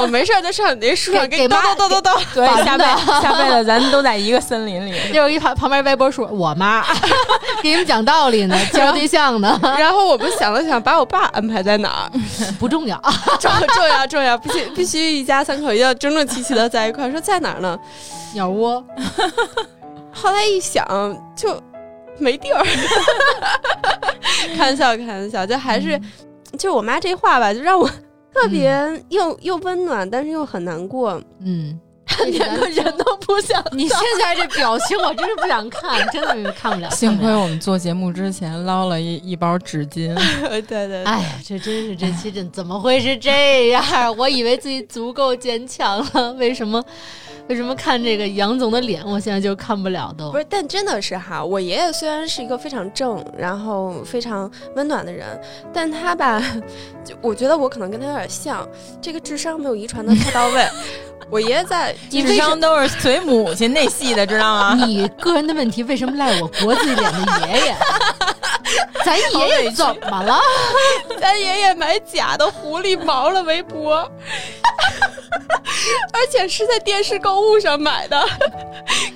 我没事就上你那树上给妈叨叨叨叨。对，下辈下辈子咱都在一个森林里。就一旁旁边歪脖树，我妈 [LAUGHS] 给你们讲道理呢，[LAUGHS] 交对象呢。然后我们想了想，把我爸安排在哪儿 [LAUGHS] 不重要，重重要重要，必须必须一家三口要整整齐齐的在一块。说在哪儿呢？鸟窝。后来一想就。没地儿，[LAUGHS] 开玩笑，开玩笑，就还是，就我妈这话吧，就让我特别又又温暖，但是又很难过。嗯，连个人都不想。[LAUGHS] 你现在这表情，我真是不想看，[LAUGHS] 真的看不了。幸亏我们做节目之前捞了一一包纸巾。对对。哎呀，这真是这期真怎么会是这样？我以为自己足够坚强了，为什么？为什么看这个杨总的脸，我现在就看不了都不是，但真的是哈，我爷爷虽然是一个非常正，然后非常温暖的人，但他吧，[LAUGHS] 就我觉得我可能跟他有点像，这个智商没有遗传的太到位。[LAUGHS] 我爷爷在智商都是随母亲那系的，知道吗？[LAUGHS] 你个人的问题为什么赖我国字脸的爷爷？[LAUGHS] 咱爷爷怎么了？[LAUGHS] 咱爷爷买假的狐狸毛了围脖，[LAUGHS] 而且是在电视购物上买的，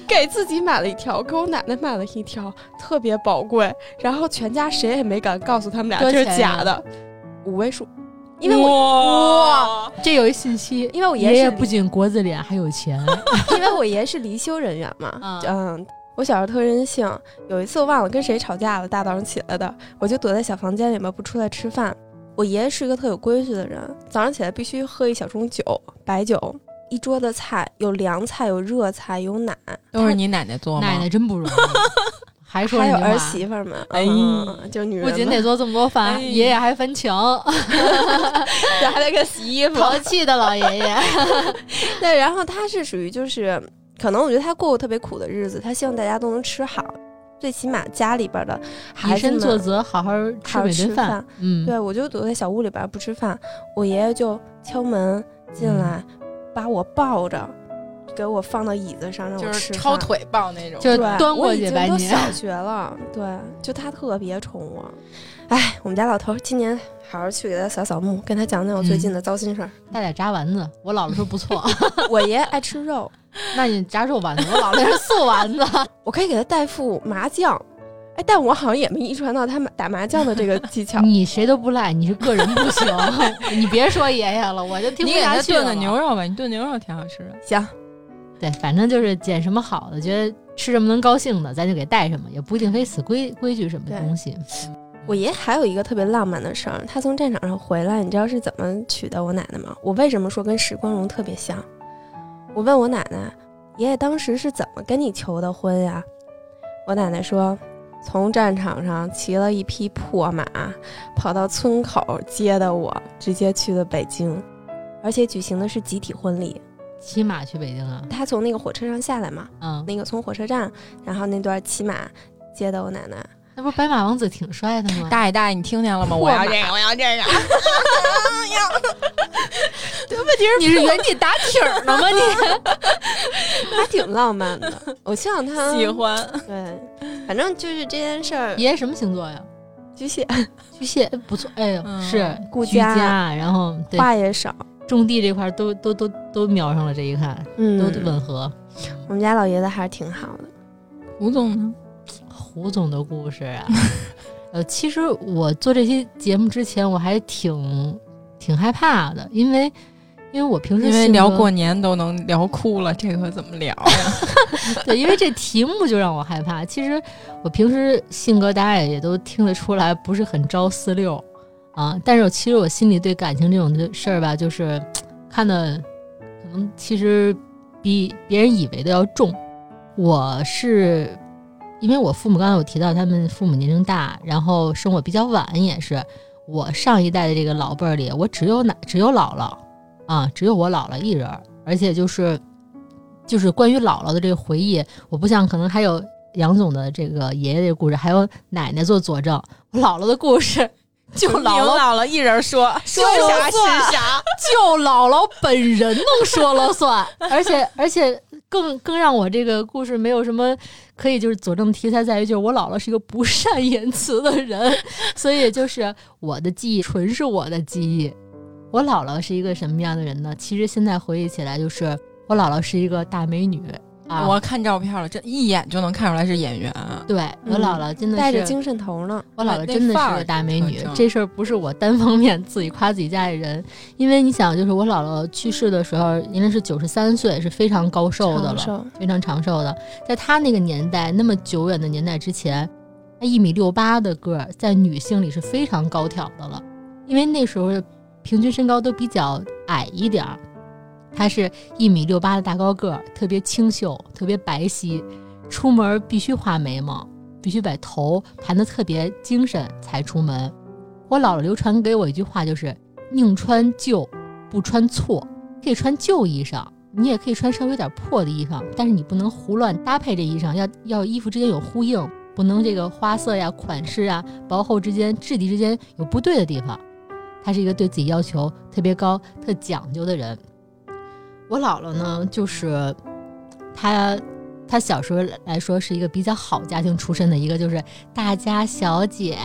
给自己买了一条，给我奶奶买了一条，特别宝贵。然后全家谁也没敢告诉他们俩这是假的，五位数。因为我哇，这有一信息，因为我爷爷不仅国字脸还有钱，因为我爷是离休人员嘛，嗯。我小时候特任性，有一次我忘了跟谁吵架了，大早上起来的，我就躲在小房间里面不出来吃饭。我爷爷是一个特有规矩的人，早上起来必须喝一小盅酒，白酒，一桌子菜，有凉菜，有热菜，有奶，都是你奶奶做吗？奶奶真不容易，[LAUGHS] 还说还有儿媳妇们，哎，就女人不仅得做这么多饭，爷爷还分情 [LAUGHS] [LAUGHS] 还得给洗衣服，淘气的老爷爷。对，然后他是属于就是。可能我觉得他过过特别苦的日子，他希望大家都能吃好，最起码家里边的以身作则，好好吃每顿饭。嗯，对我就躲在小屋里边不吃饭，我爷爷就敲门进来，把我抱着，给我放到椅子上让我吃，抄腿抱那种，就是端过去把你。都小学了，[LAUGHS] 对，就他特别宠我。哎，我们家老头今年好好去给他扫扫墓，跟他讲讲我最近的糟心事儿，带点炸丸子。我姥姥说不错，[LAUGHS] 我爷爷爱吃肉。[LAUGHS] 那你炸肉丸子，我姥那是素丸子，[LAUGHS] 我可以给他带副麻将，哎，但我好像也没遗传到他们打麻将的这个技巧。你谁都不赖，你是个人不行，[LAUGHS] 你别说爷爷了，我就听不下去了。你给他炖个牛肉吧，你炖牛肉挺好吃的。行，对，反正就是捡什么好的，觉得吃什么能高兴的，咱就给带什么，也不一定非死规规矩什么东西。我爷还有一个特别浪漫的事儿，他从战场上回来，你知道是怎么娶的我奶奶吗？我为什么说跟史光荣特别像？我问我奶奶，爷爷当时是怎么跟你求的婚呀？我奶奶说，从战场上骑了一匹破马，跑到村口接的我，直接去了北京，而且举行的是集体婚礼。骑马去北京啊？他从那个火车上下来嘛，嗯，那个从火车站，然后那段骑马接的我奶奶。那不是白马王子挺帅的吗？大爷大爷，你听见了吗？我要这个，我要这个。[LAUGHS] [LAUGHS] 对，问题是你是原地打挺儿呢吗？你 [LAUGHS] 还挺浪漫的。我希望他喜欢。对，反正就是这件事儿。爷爷什么星座呀？巨蟹，巨蟹哎不错，哎呦，嗯是顾居家家，然后对话也少。种地这块儿都都都都瞄上了，这一看嗯，都吻合。我们家老爷子还是挺好的。吴总呢？胡总的故事啊，呃，其实我做这期节目之前，我还挺挺害怕的，因为因为我平时因为聊过年都能聊哭了，这可怎么聊呀？[LAUGHS] 对，因为这题目就让我害怕。其实我平时性格大家也都听得出来，不是很招四六啊。但是我其实我心里对感情这种的事儿吧，就是看的可能其实比别人以为的要重。我是因为我父母刚才有提到，他们父母年龄大，然后生我比较晚，也是我上一代的这个老辈儿里，我只有奶只有姥姥啊，只有我姥姥一人儿，而且就是就是关于姥姥的这个回忆，我不像可能还有杨总的这个爷爷的故事，还有奶奶做佐证，我姥姥的故事 [LAUGHS] 就姥姥姥姥一人说，说啥是啥。就姥姥本人能说了算，[LAUGHS] 而且而且更更让我这个故事没有什么可以就是佐证题材在于，就是我姥姥是一个不 [LAUGHS] 善言辞的人，所以就是我的记忆纯是我的记忆。我姥姥是一个什么样的人呢？其实现在回忆起来，就是我姥姥是一个大美女啊。我看照片了，这一眼就能看出来是演员。对我姥姥真的是带着精神头呢。我姥姥真的是个大美女这事儿不是我单方面自己夸自己家里人，因为你想，就是我姥姥去世的时候，年龄是九十三岁，是非常高寿的了，非常长寿的。在她那个年代，那么久远的年代之前，她一米六八的个儿，在女性里是非常高挑的了，因为那时候平均身高都比较矮一点儿。他是一米六八的大高个儿，特别清秀，特别白皙，出门必须画眉毛。必须把头盘得特别精神才出门。我姥姥流传给我一句话，就是宁穿旧，不穿错。可以穿旧衣裳，你也可以穿稍微有点破的衣裳，但是你不能胡乱搭配这衣裳，要要衣服之间有呼应，不能这个花色呀、款式啊、薄厚之间、质地之间有不对的地方。他是一个对自己要求特别高、特讲究的人。我姥姥呢，就是她。她小时候来说是一个比较好家庭出身的一个，就是大家小姐。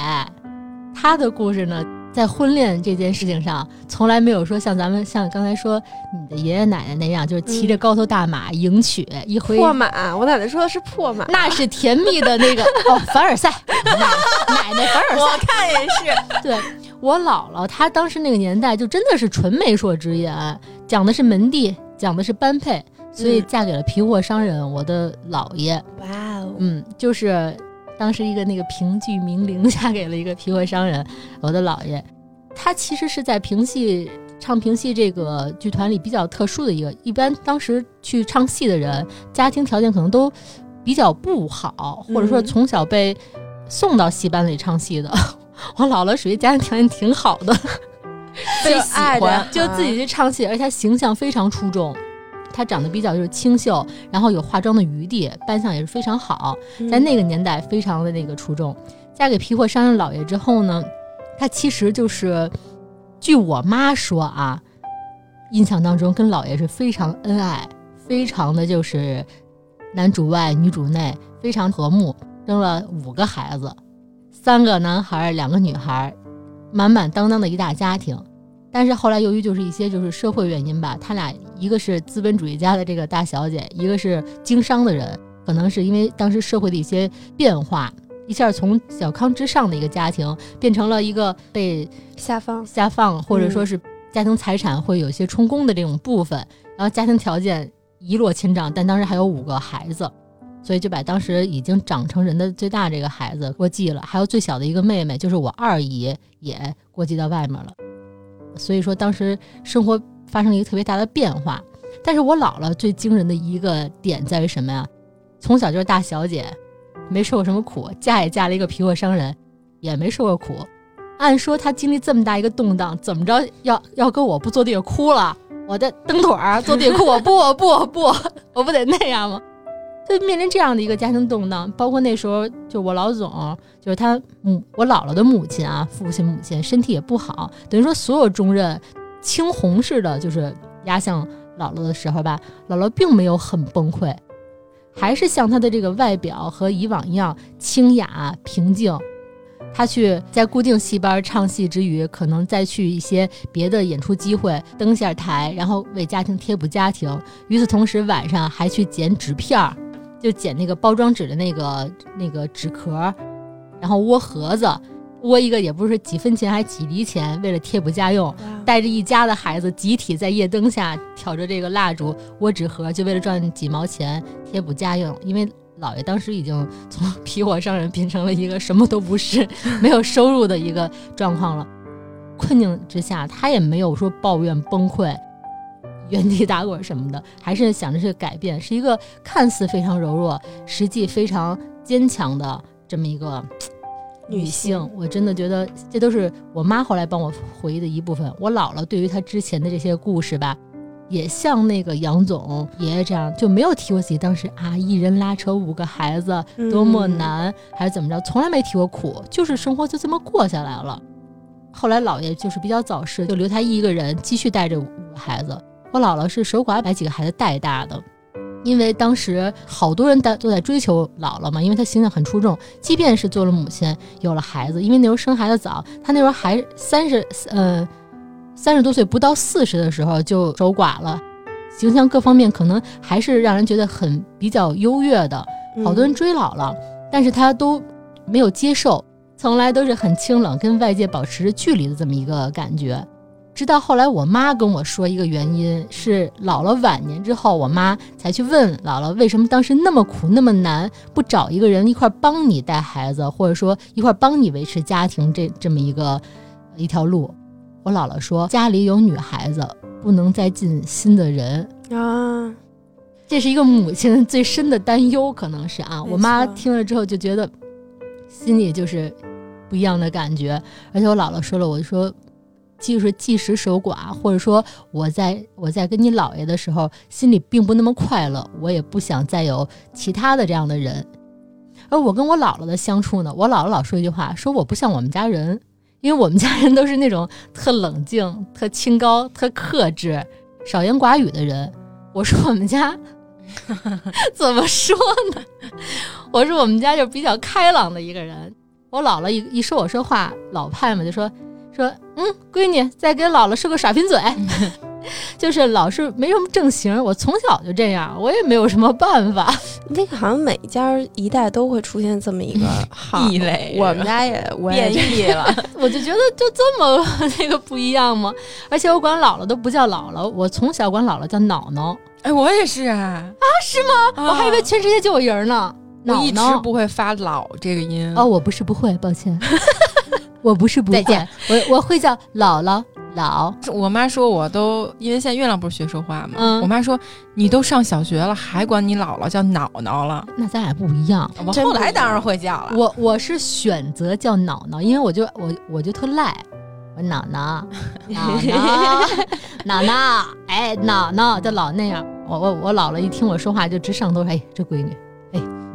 她的故事呢，在婚恋这件事情上，从来没有说像咱们像刚才说你的爷爷奶奶那样，就是骑着高头大马迎娶，一回破马，我奶奶说的是破马，那是甜蜜的那个 [LAUGHS] 哦，凡尔赛奶奶奶凡尔赛，我看也是。对我姥姥，她当时那个年代就真的是纯媒妁之言，讲的是门第，讲的是般配。所以嫁给了皮货商人，我的姥爷。哇哦，嗯，就是当时一个那个评剧名伶嫁给了一个皮货商人，我的姥爷。他其实是在评戏唱评戏这个剧团里比较特殊的一个，一般当时去唱戏的人，家庭条件可能都比较不好，或者说从小被送到戏班里唱戏的。[LAUGHS] 我姥姥属于家庭条件挺好的，[LAUGHS] 被喜欢，就自己去唱戏，而且她形象非常出众。她长得比较就是清秀，然后有化妆的余地，扮相也是非常好，在那个年代非常的那个出众。嫁给皮货商人老爷之后呢，她其实就是，据我妈说啊，印象当中跟老爷是非常恩爱，非常的就是男主外女主内，非常和睦，生了五个孩子，三个男孩，两个女孩，满满当当的一大家庭。但是后来由于就是一些就是社会原因吧，他俩一个是资本主义家的这个大小姐，一个是经商的人，可能是因为当时社会的一些变化，一下从小康之上的一个家庭变成了一个被下放下放，或者说是家庭财产会有一些充公的这种部分，然后家庭条件一落千丈，但当时还有五个孩子，所以就把当时已经长成人的最大这个孩子过继了，还有最小的一个妹妹，就是我二姨也过继到外面了。所以说当时生活发生了一个特别大的变化。但是我姥姥最惊人的一个点在于什么呀？从小就是大小姐，没受过什么苦，嫁也嫁了一个皮货商人，也没受过苦。按说她经历这么大一个动荡，怎么着要要跟我不坐地下哭了？我的蹬腿儿坐地下哭，我不我不我不，我不得那样吗？就面临这样的一个家庭动荡，包括那时候就我老总，就是他母我姥姥的母亲啊，父亲母亲身体也不好，等于说所有重任青红似的，就是压向姥姥的时候吧，姥姥并没有很崩溃，还是像她的这个外表和以往一样清雅平静。他去在固定戏班唱戏之余，可能再去一些别的演出机会登下台，然后为家庭贴补家庭。与此同时，晚上还去剪纸片儿，就捡那个包装纸的那个那个纸壳，然后窝盒子，窝一个也不是几分钱，还几厘钱，为了贴补家用，带着一家的孩子集体在夜灯下挑着这个蜡烛窝纸盒，就为了赚几毛钱贴补家用，因为。姥爷当时已经从皮货商人变成了一个什么都不是、[LAUGHS] 没有收入的一个状况了。困境之下，他也没有说抱怨崩溃、原地打滚什么的，还是想着去改变，是一个看似非常柔弱，实际非常坚强的这么一个女性。我真的觉得这都是我妈后来帮我回忆的一部分。我姥姥对于她之前的这些故事吧。也像那个杨总爷爷这样，就没有提过自己当时啊一人拉扯五个孩子多么难，还是怎么着，从来没提过苦，就是生活就这么过下来了。后来姥爷就是比较早逝，就留他一个人继续带着五个孩子。我姥姥是守寡把几个孩子带大的，因为当时好多人在都在追求姥姥嘛，因为她形象很出众。即便是做了母亲，有了孩子，因为那时候生孩子早，她那时候还三十，呃。三十多岁不到四十的时候就守寡了，形象各方面可能还是让人觉得很比较优越的。好多人追姥姥，但是她都没有接受，从来都是很清冷，跟外界保持着距离的这么一个感觉。直到后来我妈跟我说一个原因，是姥姥晚年之后，我妈才去问姥姥为什么当时那么苦那么难，不找一个人一块帮你带孩子，或者说一块帮你维持家庭这这么一个一条路。我姥姥说：“家里有女孩子，不能再进新的人啊。”这是一个母亲最深的担忧，可能是啊。我妈听了之后就觉得心里就是不一样的感觉。而且我姥姥说了，我就说，就是即使守寡，或者说我在我在跟你姥爷的时候，心里并不那么快乐，我也不想再有其他的这样的人。而我跟我姥姥的相处呢，我姥姥老说一句话，说我不像我们家人。因为我们家人都是那种特冷静、特清高、特克制、少言寡语的人。我说我们家 [LAUGHS] 怎么说呢？我说我们家就比较开朗的一个人。我姥姥一一说我说话老派嘛，就说说嗯，闺女再给姥姥是个耍贫嘴。[LAUGHS] 就是老是没什么正形，我从小就这样，我也没有什么办法。那个好像每家一代都会出现这么一个 [LAUGHS] 异类，我们家也变异了。[LAUGHS] 我就觉得就这么那个不一样吗？而且我管姥姥都不叫姥姥，我从小管姥姥叫姥姥。哎，我也是啊啊，是吗？我还以为全世界就我人呢。我一直不会发“老”这个音。哦，我不是不会，抱歉。我不是不会，我我会叫姥姥。姥，我妈说我都因为现在月亮不是学说话嘛，我妈说你都上小学了，还管你姥姥叫姥姥了，那咱俩不一样。我后来当然会叫了，我我是选择叫姥姥，因为我就我我就特赖，我姥姥姥姥姥姥，哎姥姥就老那样，我我我姥姥一听我说话就直上头，哎这闺女。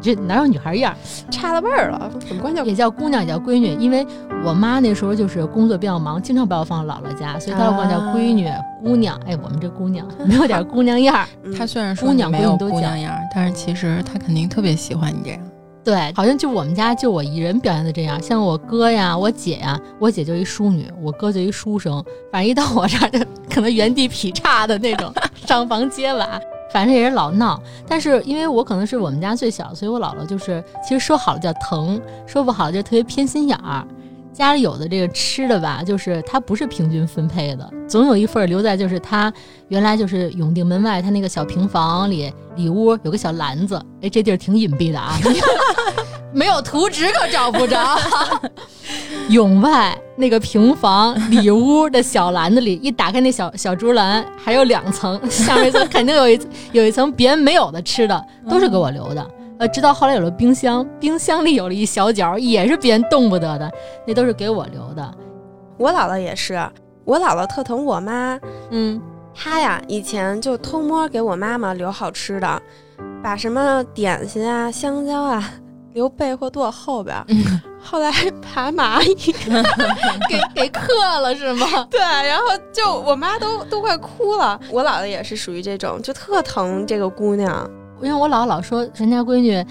这哪有女孩样？差了辈儿了，怎么关叫也叫姑娘也叫闺女？因为我妈那时候就是工作比较忙，经常把我放姥姥家，所以她老管叫闺女、姑娘。哎，我们这姑娘没有点姑娘样儿。她虽然说姑娘没有姑娘样儿，但是其实她肯定特别喜欢你这样。对，好像就我们家就我一人表现的这样。像我哥呀、我姐呀，我姐就一淑女，我哥就一书生，反正一到我这儿就可能原地劈叉的那种，上房揭瓦。反正也是老闹，但是因为我可能是我们家最小，所以我姥姥就是，其实说好了叫疼，说不好就特别偏心眼儿。家里有的这个吃的吧，就是它不是平均分配的，总有一份留在就是他原来就是永定门外他那个小平房里里屋有个小篮子，哎，这地儿挺隐蔽的啊，[LAUGHS] 没有图纸可找不着。[LAUGHS] 永外那个平房里屋的小篮子里，一打开那小小竹篮，还有两层，下面一层肯定有一有一层别人没有的吃的，都是给我留的。呃，直到后来有了冰箱，冰箱里有了一小角，也是别人动不得的，那都是给我留的。我姥姥也是，我姥姥特疼我妈，嗯，她呀以前就偷摸给我妈妈留好吃的，把什么点心啊、香蕉啊留被或垛后边儿，后来爬蚂蚁 [LAUGHS] 给给克了是吗？[LAUGHS] 对，然后就我妈都都快哭了。我姥姥也是属于这种，就特疼这个姑娘。因为我姥姥老说人家闺女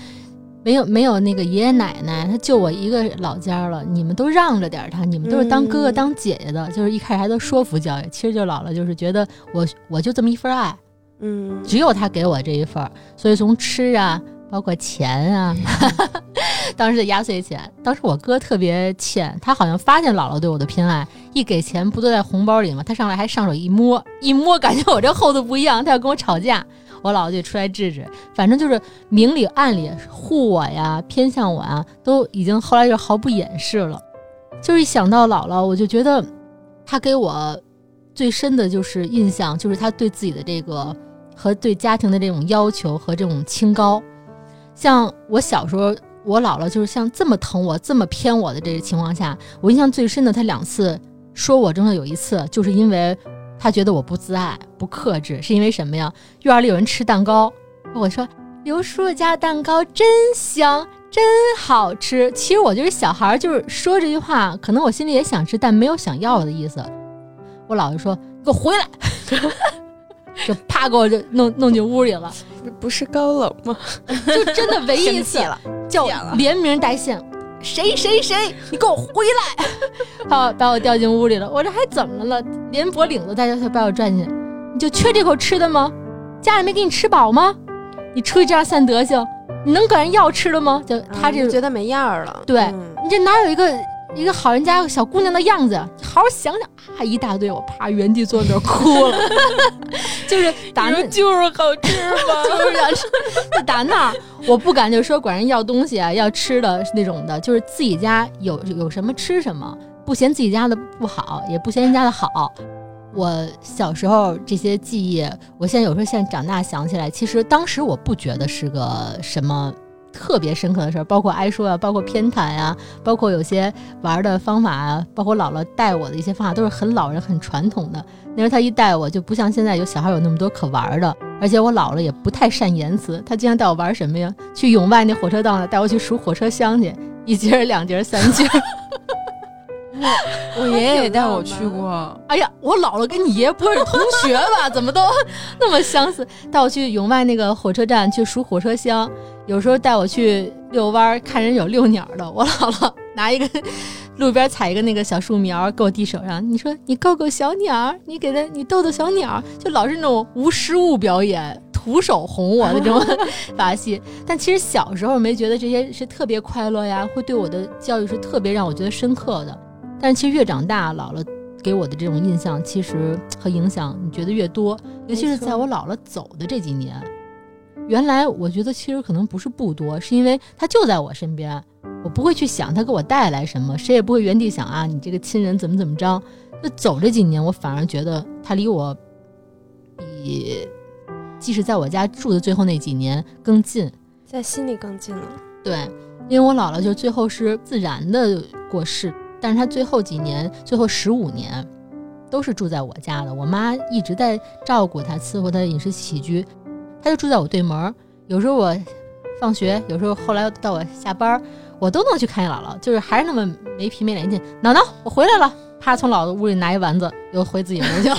没有没有那个爷爷奶奶，她就我一个老家了，你们都让着点她，你们都是当哥哥嗯当姐姐的，就是一开始还都说服教育，其实就姥姥就是觉得我我就这么一份爱，嗯，只有她给我这一份儿，所以从吃啊，包括钱啊，[LAUGHS] 当时的压岁钱，当时我哥特别欠，他好像发现姥姥对我的偏爱，一给钱不都在红包里吗？他上来还上手一摸，一摸感觉我这厚度不一样，他要跟我吵架，我姥姥就出来治治，反正就是明里暗里护我呀，偏向我呀，都已经后来就毫不掩饰了。就是一想到姥姥，我就觉得她给我最深的就是印象，就是她对自己的这个和对家庭的这种要求和这种清高。像我小时候，我姥姥就是像这么疼我、这么偏我的这个情况下，我印象最深的，她两次说我，中的有一次就是因为她觉得我不自爱、不克制，是因为什么呀？院儿里有人吃蛋糕，我说刘叔叔家蛋糕真香。真好吃！其实我就是小孩儿，就是说这句话，可能我心里也想吃，但没有想要的意思。我姥爷说：“你给我回来！” [LAUGHS] 就啪给我就弄弄进屋里了，不是高冷吗？[LAUGHS] 就真的唯一一次 [LAUGHS] 了，叫我连名带姓，谁谁谁，你给我回来！[LAUGHS] 好把我掉进屋里了，我这还怎么了？连脖领子带着把我拽进去，你就缺这口吃的吗？家里没给你吃饱吗？你出去这样散德行，你能管人要吃的吗？就他这啊就觉得没样儿了。对嗯你这哪有一个一个好人家小姑娘的样子？好好想想啊！一大堆，我啪原地坐那儿哭了，[LAUGHS] 就是打那就是好吃嘛？[LAUGHS] 就是想吃，[LAUGHS] 就打那儿，我不敢就说管人要东西啊，要吃的那种的，就是自己家有有什么吃什么，不嫌自己家的不好，也不嫌人家的好。我小时候这些记忆，我现在有时候现在长大想起来，其实当时我不觉得是个什么特别深刻的事儿，包括挨说啊，包括偏袒啊、包括有些玩的方法啊，包括姥姥带我的一些方法，都是很老人、很传统的。那时候他一带我，就不像现在有小孩有那么多可玩的，而且我姥姥也不太善言辞，他经常带我玩什么呀？去永外那火车道上带我去数火车厢去，一节儿、两节儿、三节 [LAUGHS] 儿。[LAUGHS] 我爷爷也带我去过，哎呀，我姥姥跟你爷不是同学吧？[LAUGHS] 怎么都 [LAUGHS] 那么相似？带我去永外那个火车站去数火车厢，有时候带我去遛弯儿，看人有遛鸟的。我姥姥拿一个路边采一个那个小树苗给我递手上，你说你够够小鸟儿，你给它你逗逗小鸟儿，就老是那种无实物表演。徒手哄我的这种把戏，但其实小时候没觉得这些是特别快乐呀，会对我的教育是特别让我觉得深刻的。但是其实越长大，姥姥给我的这种印象，其实和影响，你觉得越多，尤其是在我姥姥走的这几年。原来我觉得其实可能不是不多，是因为她就在我身边，我不会去想她给我带来什么，谁也不会原地想啊，你这个亲人怎么怎么着。就走这几年，我反而觉得她离我比即使在我家住的最后那几年更近。在心里更近了。对，因为我姥姥就最后是自然的过世，但是他最后几年，最后十五年，都是住在我家的。我妈一直在照顾他，伺候他的饮食起居，他就住在我对门儿。有时候我放学，有时候后来到我下班儿，我都能去看见姥姥，就是还是那么没皮没脸劲。姥姥，我回来了，啪从姥姥屋里拿一丸子，又回自己屋去了。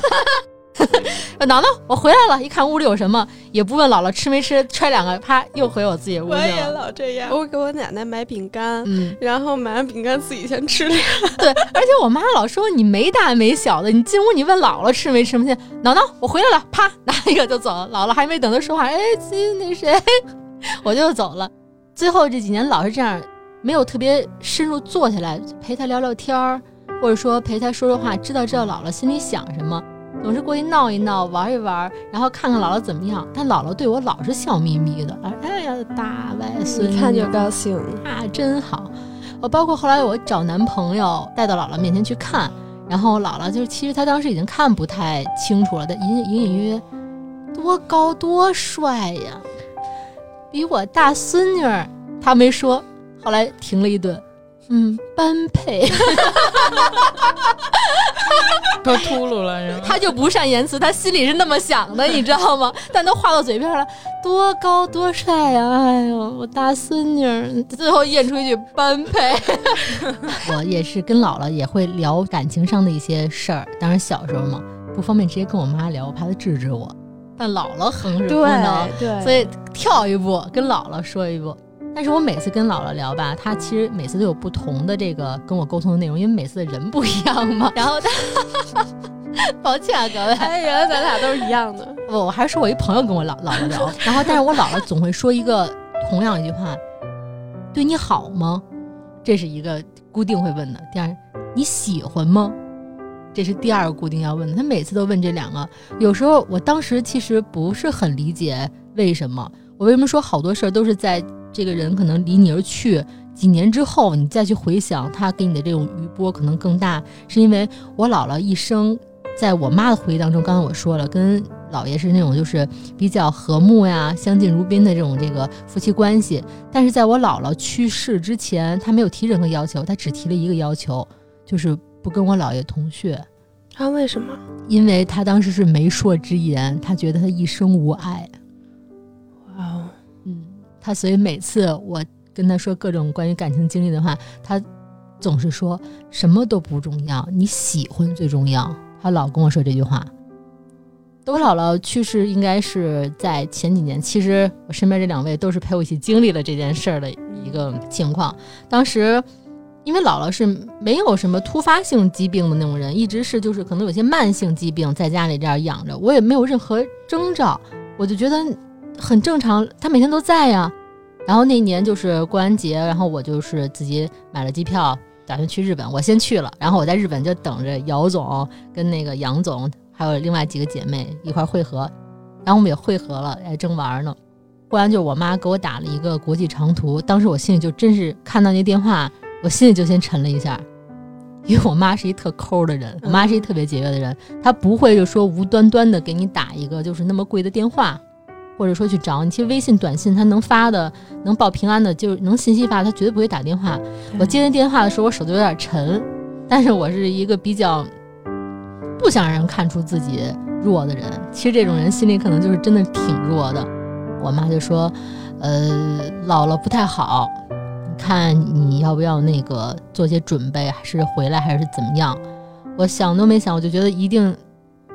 姥姥，我回来了，一看屋里有什么，也不问姥姥吃没吃，揣两个，啪又回我自己屋里我也。老这样，我给我奶奶买饼干，嗯，然后买完饼干自己先吃了。对，而且我妈老说你没大没小的，你进屋你问姥姥吃没吃吗？现在姥姥我回来了，啪拿一个就走了。姥姥还没等她说话，哎，亲那谁，[LAUGHS] 我就走了。最后这几年老是这样，没有特别深入坐下来陪她聊聊天儿，或者说陪她说说话，知道知道姥姥心里想什么。总是过去闹一闹，玩一玩，然后看看姥姥怎么样。但姥姥对我老是笑眯眯的，哎呀，大外孙，一看就高兴啊，真好。我包括后来我找男朋友带到姥姥面前去看，然后姥姥就是其实她当时已经看不太清楚了，但隐隐隐约多高多帅呀，比我大孙女儿，她没说，后来停了一顿。嗯，般配，[LAUGHS] 都秃噜了是吗？他就不善言辞，他心里是那么想的，你知道吗？[LAUGHS] 但都话到嘴边了，多高多帅呀！哎呦，我大孙女，最后咽出一句般配。[LAUGHS] 我也是跟姥姥也会聊感情上的一些事儿，当然小时候嘛，不方便直接跟我妈聊，我怕她制止我。但姥姥横是不能，对，所以跳一步跟姥姥说一步。但是我每次跟姥姥聊吧，她其实每次都有不同的这个跟我沟通的内容，因为每次的人不一样嘛。[LAUGHS] 然后她，[LAUGHS] 抱歉啊，各位，哎呀，咱俩都是一样的。我 [LAUGHS] 我还是说我一朋友跟我姥姥聊，然后但是我姥姥总会说一个同样一句话：“对你好吗？”这是一个固定会问的。第二，你喜欢吗？这是第二个固定要问的。他每次都问这两个。有时候我当时其实不是很理解为什么，我为什么说好多事儿都是在。这个人可能离你而去，几年之后你再去回想他给你的这种余波可能更大，是因为我姥姥一生在我妈的回忆当中，刚才我说了，跟姥爷是那种就是比较和睦呀、相敬如宾的这种这个夫妻关系。但是在我姥姥去世之前，他没有提任何要求，他只提了一个要求，就是不跟我姥爷同穴。他为什么？因为他当时是媒妁之言，他觉得他一生无爱。他所以每次我跟他说各种关于感情经历的话，他总是说什么都不重要，你喜欢最重要。他老跟我说这句话。我姥姥去世应该是在前几年，其实我身边这两位都是陪我一起经历了这件事儿的一个情况。当时因为姥姥是没有什么突发性疾病的那种人，一直是就是可能有些慢性疾病在家里这样养着，我也没有任何征兆，我就觉得。很正常，他每天都在呀。然后那年就是过完节，然后我就是自己买了机票，打算去日本。我先去了，然后我在日本就等着姚总跟那个杨总还有另外几个姐妹一块汇合。然后我们也汇合了，哎，正玩呢。忽然就我妈给我打了一个国际长途，当时我心里就真是看到那电话，我心里就先沉了一下，因为我妈是一特抠的人，我妈是一特别节约的人，她不会就说无端端的给你打一个就是那么贵的电话。或者说去找你，其实微信、短信他能发的、能报平安的，就是能信息发，他绝对不会打电话。我接那电话的时候，我手都有点沉，但是我是一个比较不想让人看出自己弱的人。其实这种人心里可能就是真的挺弱的。我妈就说：“呃，姥姥不太好，你看你要不要那个做些准备，还是回来，还是怎么样？”我想都没想，我就觉得一定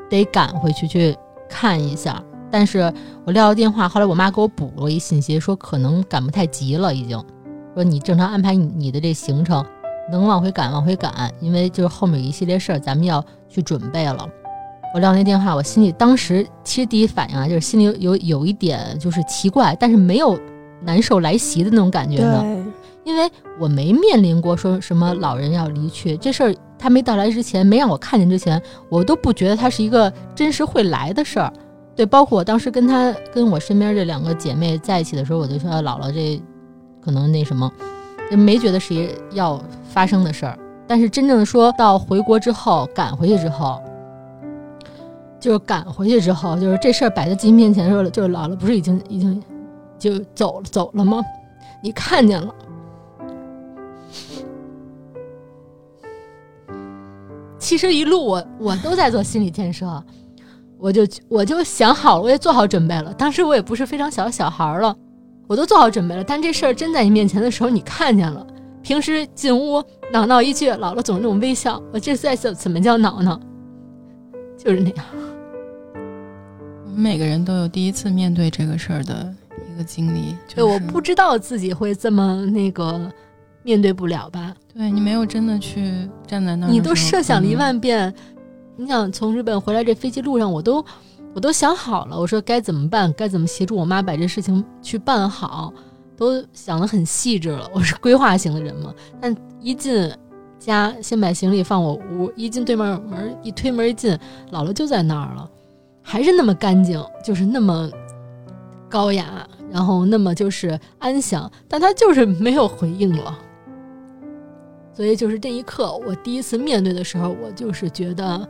得赶回去去看一下。但是我撂了电话，后来我妈给我补了一信息，说可能赶不太及了，已经说你正常安排你你的这行程，能往回赶往回赶，因为就是后面有一系列事儿咱们要去准备了。我撂那电话，我心里当时其实第一反应啊，就是心里有有有一点就是奇怪，但是没有难受来袭的那种感觉呢，因为我没面临过说什么老人要离去这事儿，他没到来之前，没让我看见之前，我都不觉得它是一个真实会来的事儿。对，包括我当时跟他跟我身边这两个姐妹在一起的时候，我就说姥姥这可能那什么，就没觉得是一要发生的事儿。但是真正的说到回国之后，赶回去之后，就是赶回去之后，就是这事儿摆在自己面前的时候，就是姥姥不是已经已经就走了走了吗？你看见了。其实一路我我都在做心理建设。我就我就想好了，我也做好准备了。当时我也不是非常小的小孩了，我都做好准备了。但这事儿真在你面前的时候，你看见了。平时进屋闹闹一句，姥姥总是那种微笑。我这在怎怎么叫闹闹？就是那样。我们每个人都有第一次面对这个事儿的一个经历。对，我不知道自己会这么那个面对不了吧？对你没有真的去站在那儿，你都设想了一万遍。你想从日本回来，这飞机路上我都我都想好了，我说该怎么办，该怎么协助我妈把这事情去办好。都想得很细致了。我是规划型的人嘛，但一进家先把行李放我屋，一进对面门一推门一进，姥姥就在那儿了，还是那么干净，就是那么高雅，然后那么就是安详，但她就是没有回应了。所以就是这一刻，我第一次面对的时候，我就是觉得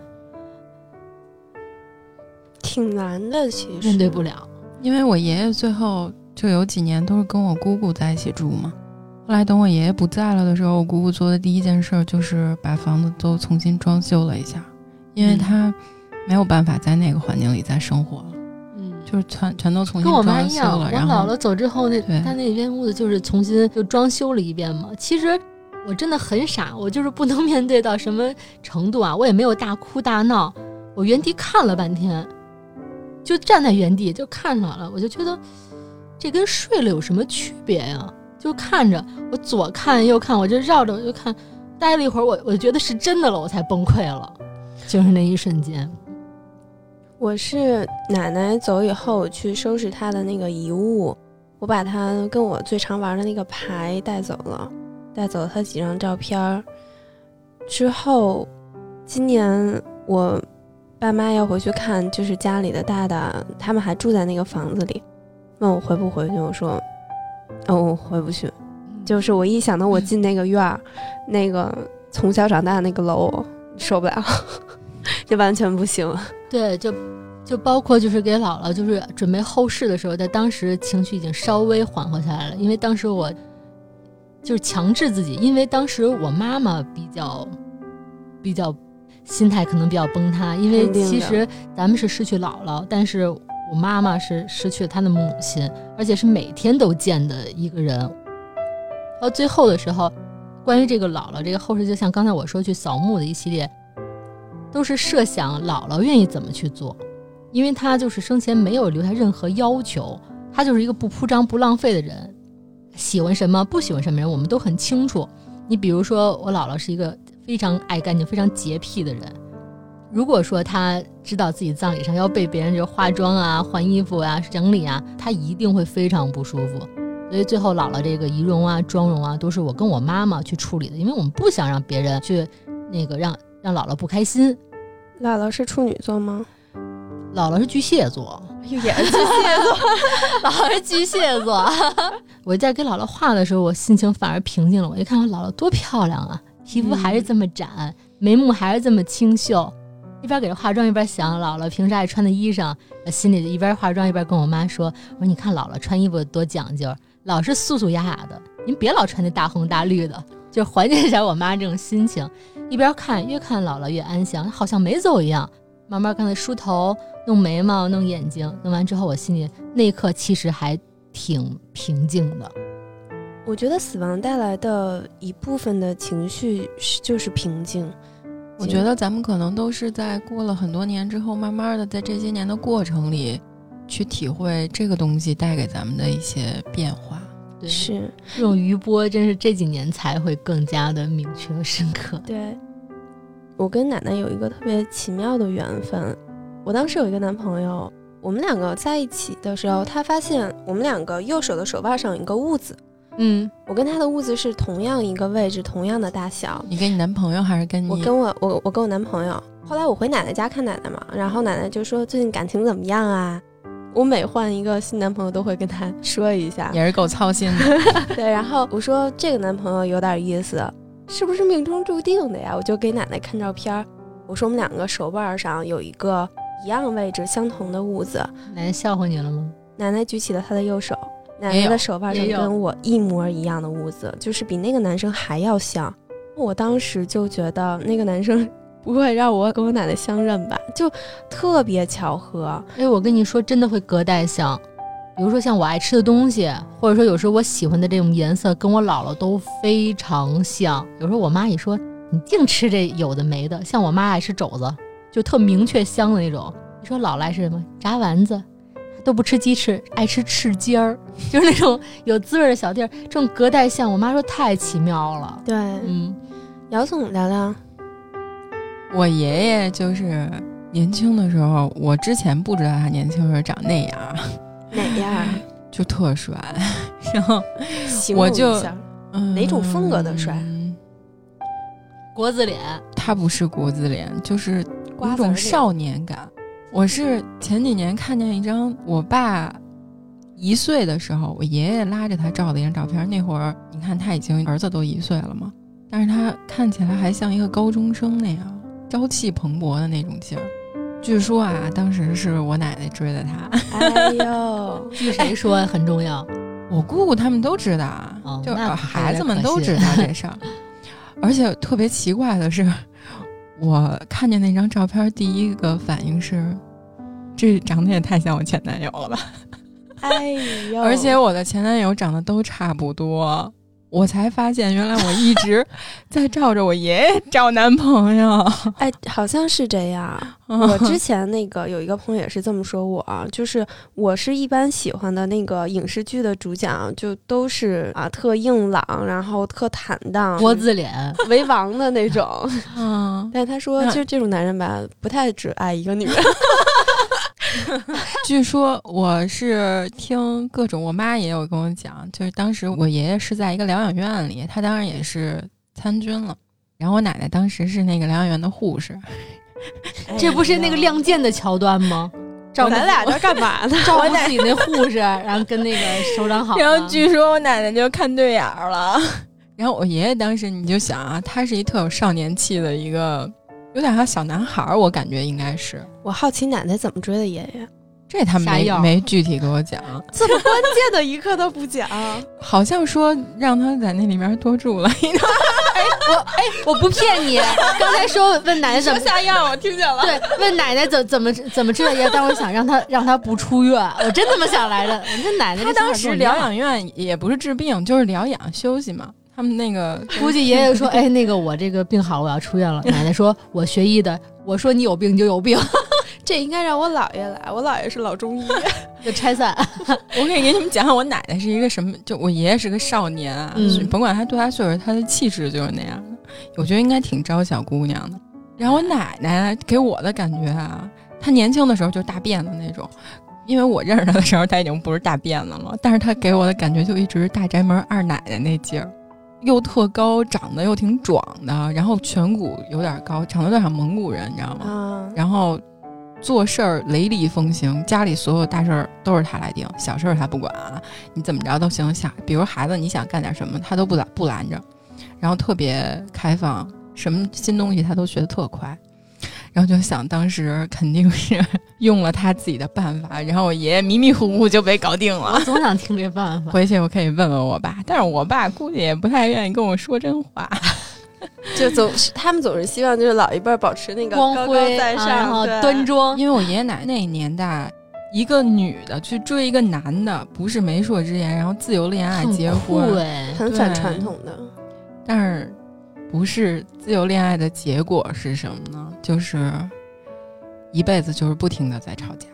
挺难的，其实面对不了。因为我爷爷最后就有几年都是跟我姑姑在一起住嘛。后来等我爷爷不在了的时候，我姑姑做的第一件事就是把房子都重新装修了一下，因为她没有办法在那个环境里再生活了，嗯，就是全全都重新跟我妈一样，装修了。我然后姥姥走之后，那对她那间屋子就是重新就装修了一遍嘛。其实我真的很傻，我就是不能面对到什么程度啊，我也没有大哭大闹，我原地看了半天，就站在原地就看着了，我就觉得这跟睡了有什么区别呀？就看着我左看右看，我就绕着我就看，待了一会儿，我我觉得是真的了，我才崩溃了，就是那一瞬间。我是奶奶走以后，我去收拾她的那个遗物，我把她跟我最常玩的那个牌带走了，带走了她几张照片儿。之后，今年我爸妈要回去看，就是家里的大大，他们还住在那个房子里，问我回不回去，我说，哦，我回不去。就是我一想到我 [LAUGHS] 进那个院儿，那个从小长大那个楼，受不了，[LAUGHS] 就完全不行。对，就就包括就是给姥姥就是准备后事的时候，在当时情绪已经稍微缓和下来了，因为当时我就是强制自己，因为当时我妈妈比较比较心态可能比较崩塌，因为其实咱们是失去姥姥，但是我妈妈是失去了她的母亲，而且是每天都见的一个人。到最后的时候，关于这个姥姥这个后事，就像刚才我说去扫墓的一系列，都是设想姥姥愿意怎么去做，因为她就是生前没有留下任何要求，她就是一个不铺张不浪费的人，喜欢什么不喜欢什么人我们都很清楚。你比如说我姥姥是一个非常爱干净、非常洁癖的人，如果说他知道自己葬礼上要被别人就化妆啊、换衣服啊、整理啊，他一定会非常不舒服。所以最后姥姥这个仪容啊、妆容啊，都是我跟我妈妈去处理的，因为我们不想让别人去那个让让姥姥不开心。姥姥是处女座吗？姥姥是巨蟹座，也是巨蟹座。[LAUGHS] 姥姥是巨蟹座。[LAUGHS] 我在给姥姥画的时候，我心情反而平静了。我一看我姥姥多漂亮啊，皮肤还是这么展，眉目还是这么清秀。一边给她化妆，一边想姥姥平时爱穿的衣裳，心里一边化妆一边跟我妈说：“我说你看姥姥穿衣服多讲究，老是素素雅雅的，您别老穿那大红大绿的，就缓解一下我妈这种心情。”一边看越看姥姥越安详，好像没走一样。慢慢刚才梳头、弄眉毛、弄眼睛，弄完之后，我心里那一刻其实还挺平静的。我觉得死亡带来的一部分的情绪是就是平静。我觉得咱们可能都是在过了很多年之后，慢慢的在这些年的过程里，去体会这个东西带给咱们的一些变化。对，是这种余波，真是这几年才会更加的明确和深刻。对。我跟奶奶有一个特别奇妙的缘分。我当时有一个男朋友，我们两个在一起的时候，他发现我们两个右手的手腕上有一个痦子，嗯，我跟他的屋子是同样一个位置，同样的大小。你跟你男朋友还是跟你？我跟我我我跟我男朋友。后来我回奶奶家看奶奶嘛，然后奶奶就说最近感情怎么样啊？我每换一个新男朋友都会跟他说一下，也是够操心的。[LAUGHS] 对，然后我说这个男朋友有点意思，是不是命中注定的呀？我就给奶奶看照片儿，我说我们两个手腕上有一个一样位置相同的痦子。奶奶笑话你了吗？奶奶举起了她的右手，奶奶的手腕上跟我一模一样的痦子，就是比那个男生还要像。我当时就觉得那个男生 [LAUGHS] 不会让我跟我奶奶相认吧，就特别巧合。哎，我跟你说，真的会隔代像。比如说像我爱吃的东西，或者说有时候我喜欢的这种颜色，跟我姥姥都非常像。有时候我妈一说，你净吃这有的没的，像我妈爱吃肘子，就特明确香的那种。你说姥姥爱吃什么？炸丸子，都不吃鸡翅，爱吃翅尖儿，[LAUGHS] 就是那种有滋味的小地儿。这种隔代相，我妈说太奇妙了。对，嗯，姚总聊聊，我爷爷就是年轻的时候，我之前不知道他年轻时候长那样，哪样？[LAUGHS] 就特帅，[LAUGHS] 然后我就哪种风格的帅国字脸，他不是国字脸，就是有种少年感。我是前几年看见一张我爸一岁的时候，我爷爷拉着他照的一张照片。那会儿你看他已经儿子都一岁了嘛，但是他看起来还像一个高中生那样，朝气蓬勃的那种劲儿。据说啊，当时是我奶奶追的他，哎呦，[LAUGHS] 据谁说很重要？我姑姑他们都知道啊，就哦那孩子们都知道这事儿。[LAUGHS] 而且特别奇怪的是，我看见那张照片，第一个反应是，这长得也太像我前男友了吧？哎呦，[LAUGHS] 而且我的前男友长得都差不多，我才发现原来我一直 [LAUGHS] 在照着我爷爷找男朋友。[LAUGHS] 哎，好像是这样。[LAUGHS] 嗯我之前那个有一个朋友也是这么说我啊，就是我是一般喜欢的那个影视剧的主角，就都是啊特硬朗，然后特坦荡、国字脸，为王的那种。嗯，但他说，那就这种男人吧，不太只爱一个女人。[LAUGHS] 据说我是听各种，我妈也有跟我讲，就是当时我爷爷是在一个疗养院里，他当然也是参军了，然后我奶奶当时是那个疗养院的护士，[LAUGHS] 这不是那个《亮剑》的桥段吗？照咱俩这干嘛呢？[LAUGHS] 照顾自己那护士，然后跟那个首长好啊。然后据说我奶奶就看对眼了，然后我爷爷当时你就想啊，他是一特有少年气的一个，有点像小男孩儿，我感觉应该是，我好奇奶奶怎么追的爷爷，这他没没具体给我讲，这么关键的一刻都不讲。[LAUGHS] 好像说让他在那里面多住了一段。[LAUGHS] 我不骗你，刚才说问奶奶怎么下药，我听见了。对，问奶奶怎怎么怎么追的爷，但我想让他让他不出院，我真这么想来着。我这奶奶当时疗养院也不是治病，就是疗养休息嘛。他们那个 [LAUGHS] 估计爷爷说：[LAUGHS] “哎，那个我这个病好了，我要出院了。[LAUGHS] ”奶奶说：“我学医的，我说你有病你就有病，这应该让我姥爷来，我姥爷是老中医。就拆散。我可以给你们讲讲，我奶奶是一个什么？就我爷爷是个少年啊，嗯甭管他多大岁数，他的气质就是那样的。我觉得应该挺招小姑娘的。然后我奶奶给我的感觉啊，她年轻的时候就是大辫子那种，因为我认识她的时候，她已经不是大辫子了，但是她给我的感觉就一直是大宅门二奶奶那劲儿。又特高，长得又挺壮的，然后颧骨有点高，长得有点像蒙古人，你知道吗？啊，然后做事儿雷厉风行，家里所有大事儿都是他来定，小事儿他不管啊，你怎么着都行。想比如孩子你想干点什么，他都不拦不拦着，然后特别开放，什么新东西他都学得特快。然后就想当时肯定是 [LAUGHS] 用了他自己的办法，然后我爷爷迷迷糊糊就被搞定了我。总想听这办法。回去我可以问问我爸，但是我爸估计也不太愿意跟我说真话。[LAUGHS] 就总是他们总是希望就是老一辈儿保持那个光高高辉在上，啊然后端庄，因为我爷爷奶奶那年代，一个女的去追一个男的，不是媒妁之言，然后自由恋爱结婚，哎，很反传统的。但是不是自由恋爱的结果是什么呢？就是一辈子就是不停的在吵架，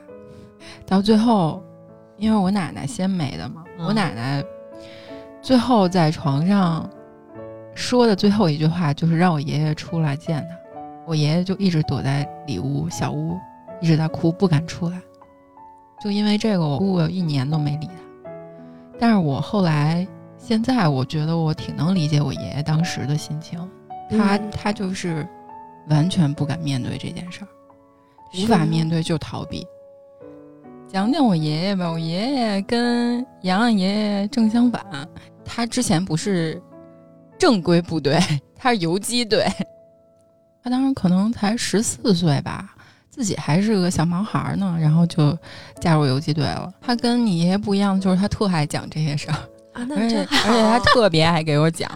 到最后，因为我奶奶先没的嘛，嗯我奶奶最后在床上说的最后一句话就是让我爷爷出来见她，我爷爷就一直躲在里屋小屋，一直在哭，不敢出来。就因为这个，我姑姑有一年都没理他。但是我后来现在我觉得我挺能理解我爷爷当时的心情，他、嗯他就是完全不敢面对这件事儿，无法面对就逃避。讲讲我爷爷吧，我爷爷跟洋洋爷爷正相反，他之前不是正规部队，[LAUGHS] 他是游击队，他当时可能才十四岁吧。自己还是个小毛孩儿呢，然后就加入游击队了。他跟你爷爷不一样，就是他特爱讲这些事儿，啊，那而且真好。而且他 [LAUGHS] 特别爱给我讲，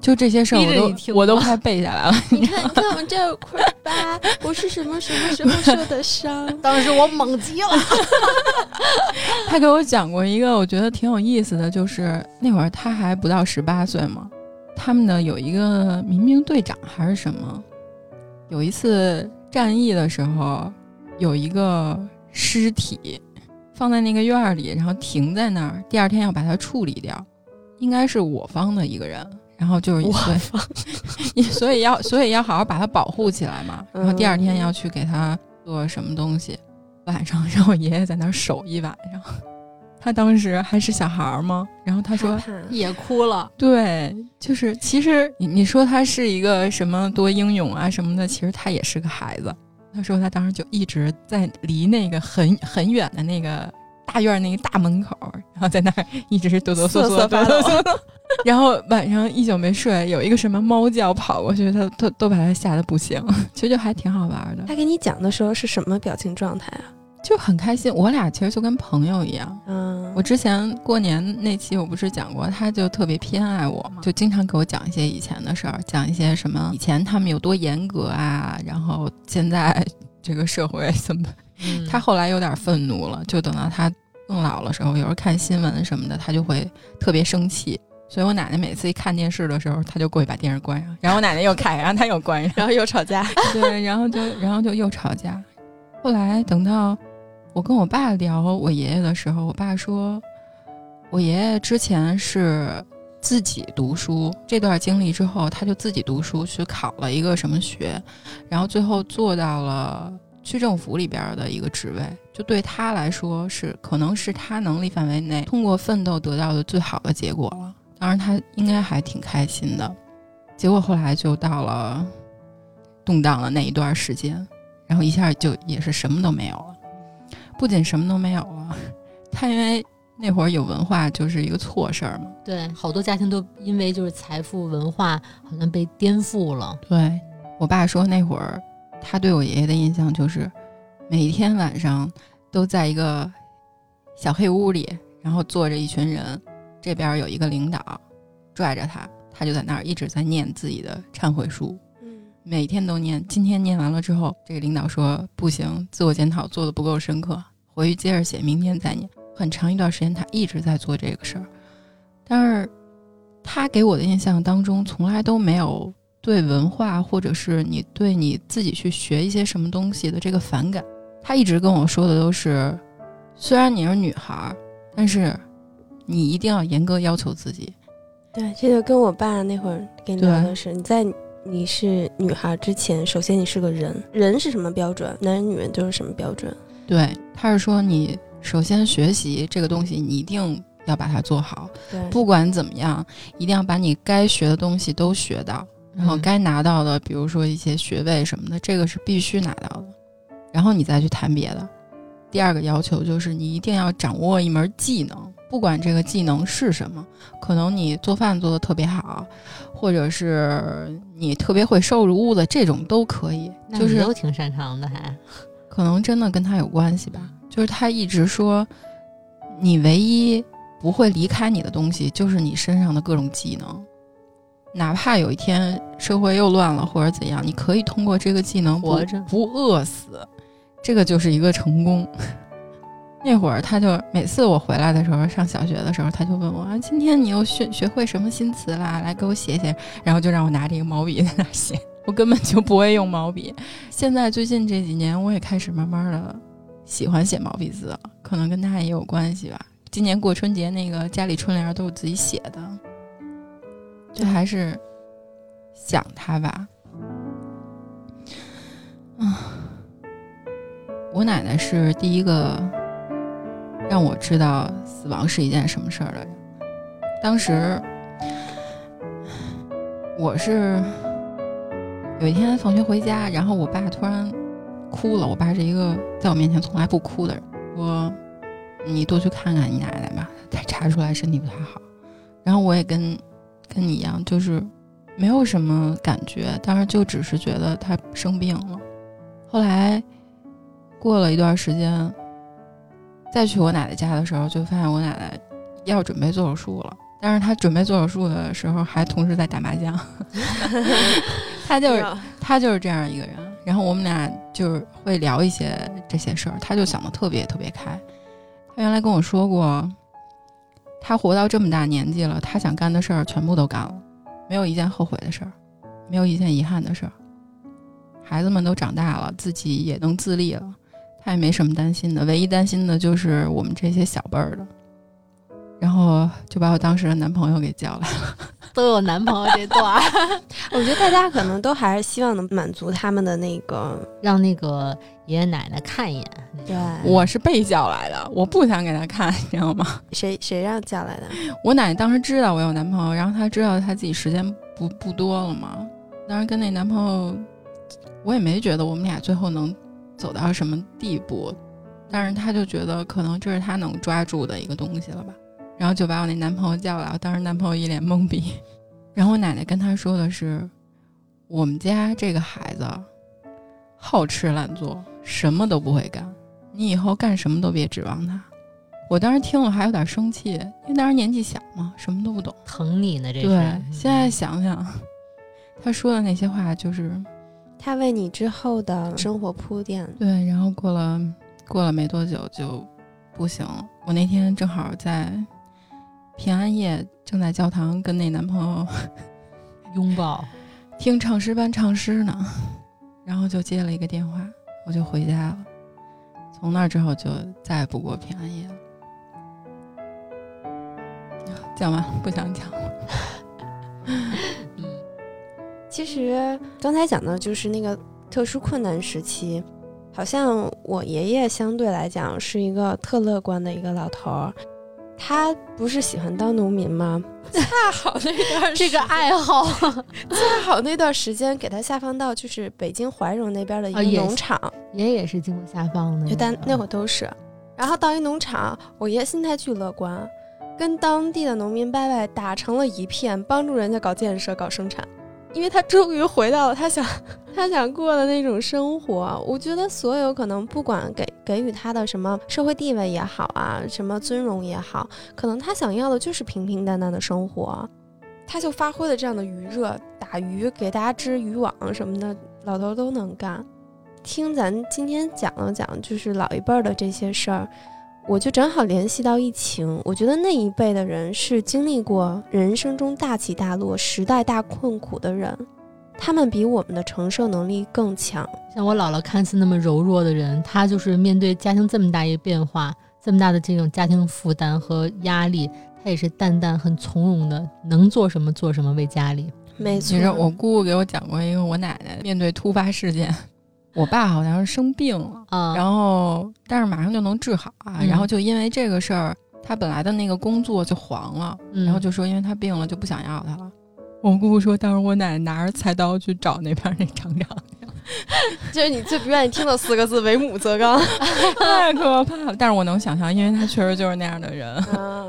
就这些事儿我都我都快背下来了。你看，你看我这有块疤，我是什么什么时候受的伤？[LAUGHS] 当时我懵极了。[LAUGHS] 他给我讲过一个我觉得挺有意思的，就是那会儿他还不到十八岁嘛，他们呢有一个民兵队长还是什么，有一次战役的时候，有一个尸体放在那个院儿里，然后停在那儿，第二天要把它处理掉，应该是我方的一个人。然后就是我方，[LAUGHS] 所以要所以要好好把它保护起来嘛。然后第二天要去给他做什么东西，晚上让我爷爷在那儿守一晚上。他当时还是小孩儿吗，然后他说也哭了。[LAUGHS] 对，就是其实你你说他是一个什么多英勇啊什么的，其实他也是个孩子。他说他当时就一直在离那个很很远的那个大院儿那个大门口儿，然后在那儿一直是哆哆嗦嗦瑟瑟发抖哆哆嗦嗦。然后晚上一宿没睡，有一个什么猫叫跑过去，他他都把他吓得不行。其实就还挺好玩的，他给你讲的时候是什么表情状态啊？就很开心。我俩其实就跟朋友一样。嗯，我之前过年那期我不是讲过，他就特别偏爱我嘛，就经常给我讲一些以前的事儿，讲一些什么以前他们有多严格啊，然后现在这个社会怎么。嗯他后来有点愤怒了，就等到他更老的时候，有时候看新闻什么的，他就会特别生气。所以我奶奶每次一看电视的时候，他就过去把电视关上，然后我奶奶又开，然后他又关上，然后又吵架。[LAUGHS] 对，然后就然后就又吵架。后来等到我跟我爸聊我爷爷的时候，我爸说，我爷爷之前是自己读书，这段经历之后，他就自己读书去考了一个什么学，然后最后做到了区政府里边的一个职位，就对他来说是可能是他能力范围内通过奋斗得到的最好的结果了。当然，他应该还挺开心的。结果后来就到了动荡的那一段时间，然后一下就也是什么都没有了。不仅什么都没有啊，他因为那会儿有文化就是一个错事儿嘛。对，好多家庭都因为就是财富文化好像被颠覆了。对我爸说那会儿，他对我爷爷的印象就是，每天晚上都在一个小黑屋里，然后坐着一群人，这边有一个领导拽着他，他就在那儿一直在念自己的忏悔书。嗯每天都念，今天念完了之后，这个领导说不行，自我检讨做的不够深刻，回去接着写，明天再念。很长一段时间，他一直在做这个事儿，但是他给我的印象当中，从来都没有对文化或者是你对你自己去学一些什么东西的这个反感。他一直跟我说的都是，虽然你是女孩儿，但是你一定要严格要求自己。对，这个跟我爸那会儿跟你聊的是，你在你是女孩之前，首先你是个人，人是什么标准，男人女人都是什么标准。对，他是说你首先学习这个东西，你一定要把它做好，对，不管怎么样，一定要把你该学的东西都学到，然后嗯该拿到的，比如说一些学位什么的，这个是必须拿到的，然后你再去谈别的。第二个要求就是你一定要掌握一门技能，不管这个技能是什么，可能你做饭做的特别好，或者是你特别会收拾屋子，这种都可以。就是都挺擅长的，还可能真的跟他有关系吧。就是他一直说，你唯一不会离开你的东西，就是你身上的各种技能。哪怕有一天社会又乱了或者怎样，你可以通过这个技能活着不饿死，这个就是一个成功。那会儿他就每次我回来的时候，上小学的时候，他就问我啊，今天你又学学会什么新词啦？来给我写写。然后就让我拿着一个毛笔在那写，我根本就不会用毛笔。现在最近这几年，我也开始慢慢的喜欢写毛笔字了，可能跟他也有关系吧。今年过春节那个家里春联都是自己写的，就还是想他吧。啊，我奶奶是第一个让我知道死亡是一件什么事儿的人。当时我是有一天放学回家，然后我爸突然哭了。我爸是一个在我面前从来不哭的人，说：“你多去看看你奶奶吧，她查出来身体不太好。”然后我也跟跟你一样，就是没有什么感觉，当时就只是觉得她生病了。后来过了一段时间，再去我奶奶家的时候，就发现我奶奶要准备做手术了。但是她准备做手术的时候，还同时在打麻将。[LAUGHS] 她就是他就是这样一个人，然后我们俩就是会聊一些这些事儿，他就想的特别特别开。他原来跟我说过，他活到这么大年纪了，他想干的事儿全部都干了，没有一件后悔的事儿，没有一件遗憾的事儿。孩子们都长大了，自己也能自立了，他也没什么担心的，唯一担心的就是我们这些小辈儿的。然后就把我当时的男朋友给叫来了。[LAUGHS] 都有男朋友这段，[LAUGHS] 我觉得大家可能都还是希望能满足他们的那个，让那个爷爷奶奶看一眼。对，我是被叫来的，我不想给他看，你知道吗？[LAUGHS] 谁谁让叫来的？我奶奶当时知道我有男朋友，然后她知道她自己时间不不多了嘛，当时跟那男朋友，我也没觉得我们俩最后能走到什么地步，但是他就觉得可能这是他能抓住的一个东西了吧，然后就把我那男朋友叫来，我当时男朋友一脸懵逼，然后我奶奶跟他说的是，我们家这个孩子好吃懒做，什么都不会干，你以后干什么都别指望他。我当时听了还有点生气，因为当时年纪小嘛，什么都不懂。疼你呢，这是。对，现在想想，他说的那些话就是他为你之后的生活铺垫。对，然后过了过了没多久就不行了。我那天正好在平安夜，正在教堂跟那男朋友 [LAUGHS] 拥抱，听唱诗班唱诗呢，然后就接了一个电话，我就回家了。从那之后就再也不过平安夜了。讲完不想讲了。[LAUGHS] 嗯，其实刚才讲的就是那个特殊困难时期，好像我爷爷相对来讲是一个特乐观的一个老头儿。他不是喜欢当农民吗？[LAUGHS] 恰好那段这个爱好，[LAUGHS] 恰好那段时间给他下放到就是北京怀柔那边的一个农场，爷爷也是经过下放的，就但那会儿都是。然后到一农场，我爷心态巨乐观，跟当地的农民伯伯打成了一片，帮助人家搞建设、搞生产。因为他终于回到了他想 [LAUGHS] 他想过的那种生活。我觉得所有可能不管给给予他的什么社会地位也好啊，什么尊荣也好，可能他想要的就是平平淡淡的生活。他就发挥了这样的余热，打鱼给大家织渔网什么的，老头都能干。听咱今天讲了讲，就是老一辈的这些事儿。我就正好联系到疫情，我觉得那一辈的人是经历过人生中大起大落、时代大困苦的人，他们比我们的承受能力更强。像我姥姥看似那么柔弱的人，她就是面对家庭这么大一个变化、这么大的这种家庭负担和压力，她也是淡淡、很从容的，能做什么做什么，为家里。没错，其实我姑姑给我讲过一个，我奶奶面对突发事件。我爸好像是生病了，然后但是马上就能治好啊，然后就因为这个事儿，他本来的那个工作就黄了，然后就说因为他病了就不想要他了。[LAUGHS] 我姑姑说，当时我奶奶拿着菜刀去找那边那厂长，[LAUGHS] 就是你最不愿意听的四个字“为母则刚 [LAUGHS] ”，太可怕了。但是我能想象，因为他确实就是那样的人，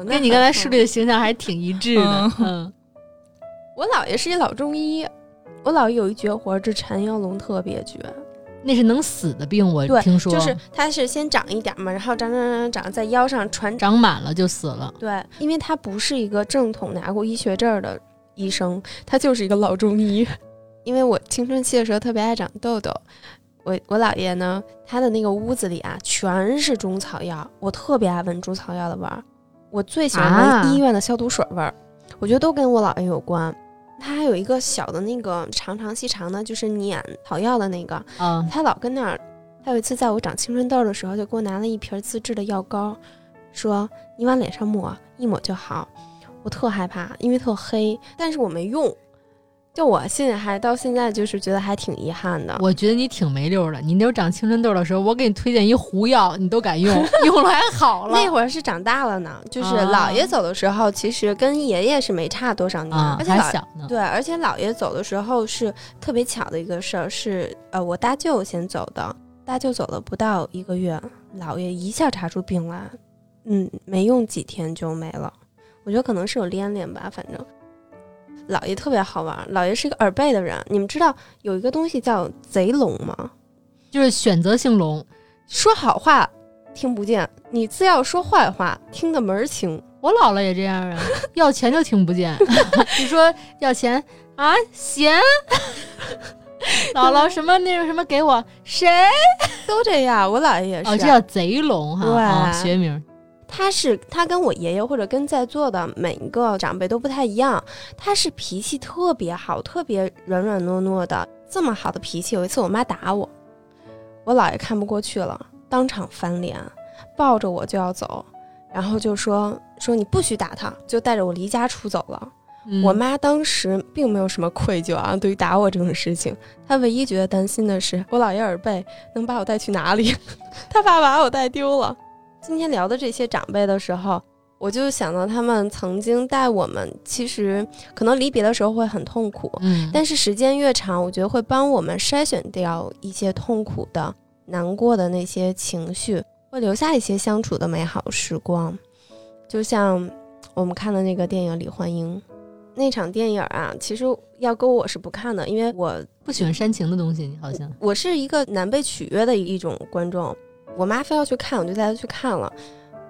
跟你刚才树立的形象还是挺一致的。嗯，我姥爷是一老中医，我姥爷有一绝活，这缠腰龙特别绝。那是能死的病，我听说就是它是先长一点嘛，然后长长长长在腰上传，长满了就死了。对，因为他不是一个正统拿过医学证的医生，他就是一个老中医。[LAUGHS] 因为我青春期的时候特别爱长痘痘，我我姥爷呢，他的那个屋子里啊全是中草药，我特别爱闻中草药的味儿，我最喜欢闻医院的消毒水味儿，我觉得都跟我姥爷有关。他还有一个小的那个长长细长的，就是碾草药的那个。嗯，他老跟那儿。他有一次在我长青春痘的时候，就给我拿了一瓶自制的药膏，说你往脸上抹，一抹就好。我特害怕，因为特黑，但是我没用。就我现在还到现在就是觉得还挺遗憾的。我觉得你挺没溜的。你那会长青春痘的时候，我给你推荐一糊药，你都敢用，[LAUGHS] 用了还好了。那会儿是长大了呢，就是姥爷走的时候，其实跟爷爷是没差多少年，而且还小呢。对，而且姥爷走的时候是特别巧的一个事儿，是呃我大舅先走的，大舅走了不到一个月，姥爷一下查出病来，嗯，没用几天就没了。我觉得可能是有连连吧，反正。姥爷特别好玩，姥爷是一个耳背的人。你们知道有一个东西叫贼聋吗？就是选择性聋，说好话听不见，你自要说坏话听得门儿清。我姥姥也这样啊，[LAUGHS] 要钱就听不见。[LAUGHS] 你说要钱啊，行。[LAUGHS] 姥姥什么那个什么给我，谁都这样。我姥爷也是，哦，这叫贼聋哈，学名。他是他跟我爷爷或者跟在座的每一个长辈都不太一样，他是脾气特别好，特别软软糯糯的。这么好的脾气，有一次我妈打我，我姥爷看不过去了，当场翻脸，抱着我就要走，然后就说说你不许打他，就带着我离家出走了。嗯我妈当时并没有什么愧疚啊，对于打我这种事情，她唯一觉得担心的是我姥爷耳背能把我带去哪里，[LAUGHS] 她怕把我带丢了。今天聊的这些长辈的时候，我就想到他们曾经带我们，其实可能离别的时候会很痛苦，嗯，但是时间越长，我觉得会帮我们筛选掉一些痛苦的、难过的那些情绪，会留下一些相处的美好时光。就像我们看的那个电影《李焕英》，那场电影啊，其实要搁我是不看的，因为我不喜欢煽情的东西，你好像我是一个难被取悦的一种观众。我妈非要去看，我就带她去看了。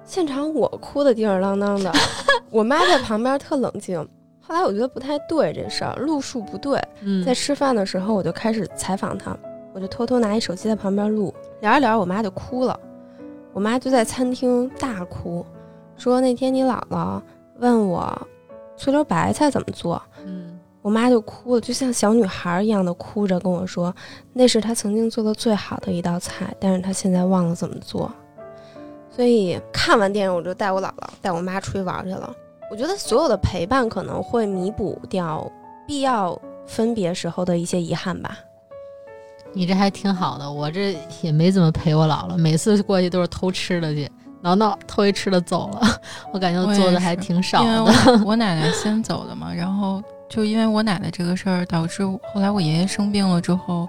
现场我哭的叮儿啷当的，[LAUGHS] 我妈在旁边特冷静。后来我觉得不太对这事儿，路数不对。嗯在吃饭的时候，我就开始采访她，我就偷偷拿一手机在旁边录，聊着聊着，我妈就哭了。我妈就在餐厅大哭，说那天你姥姥问我醋溜白菜怎么做，嗯我妈就哭了，就像小女孩一样的哭着跟我说，那是她曾经做的最好的一道菜，但是她现在忘了怎么做。所以看完电影，我就带我姥姥、带我妈出去玩去了。我觉得所有的陪伴可能会弥补掉必要分别时候的一些遗憾吧。你这还挺好的，我这也没怎么陪我姥姥，每次过去都是偷吃的去，挠挠偷一吃的走了，[LAUGHS] 我感觉我做的还挺少的。[LAUGHS] 我我奶奶先走的嘛，然后就因为我奶奶这个事儿，导致后来我爷爷生病了之后，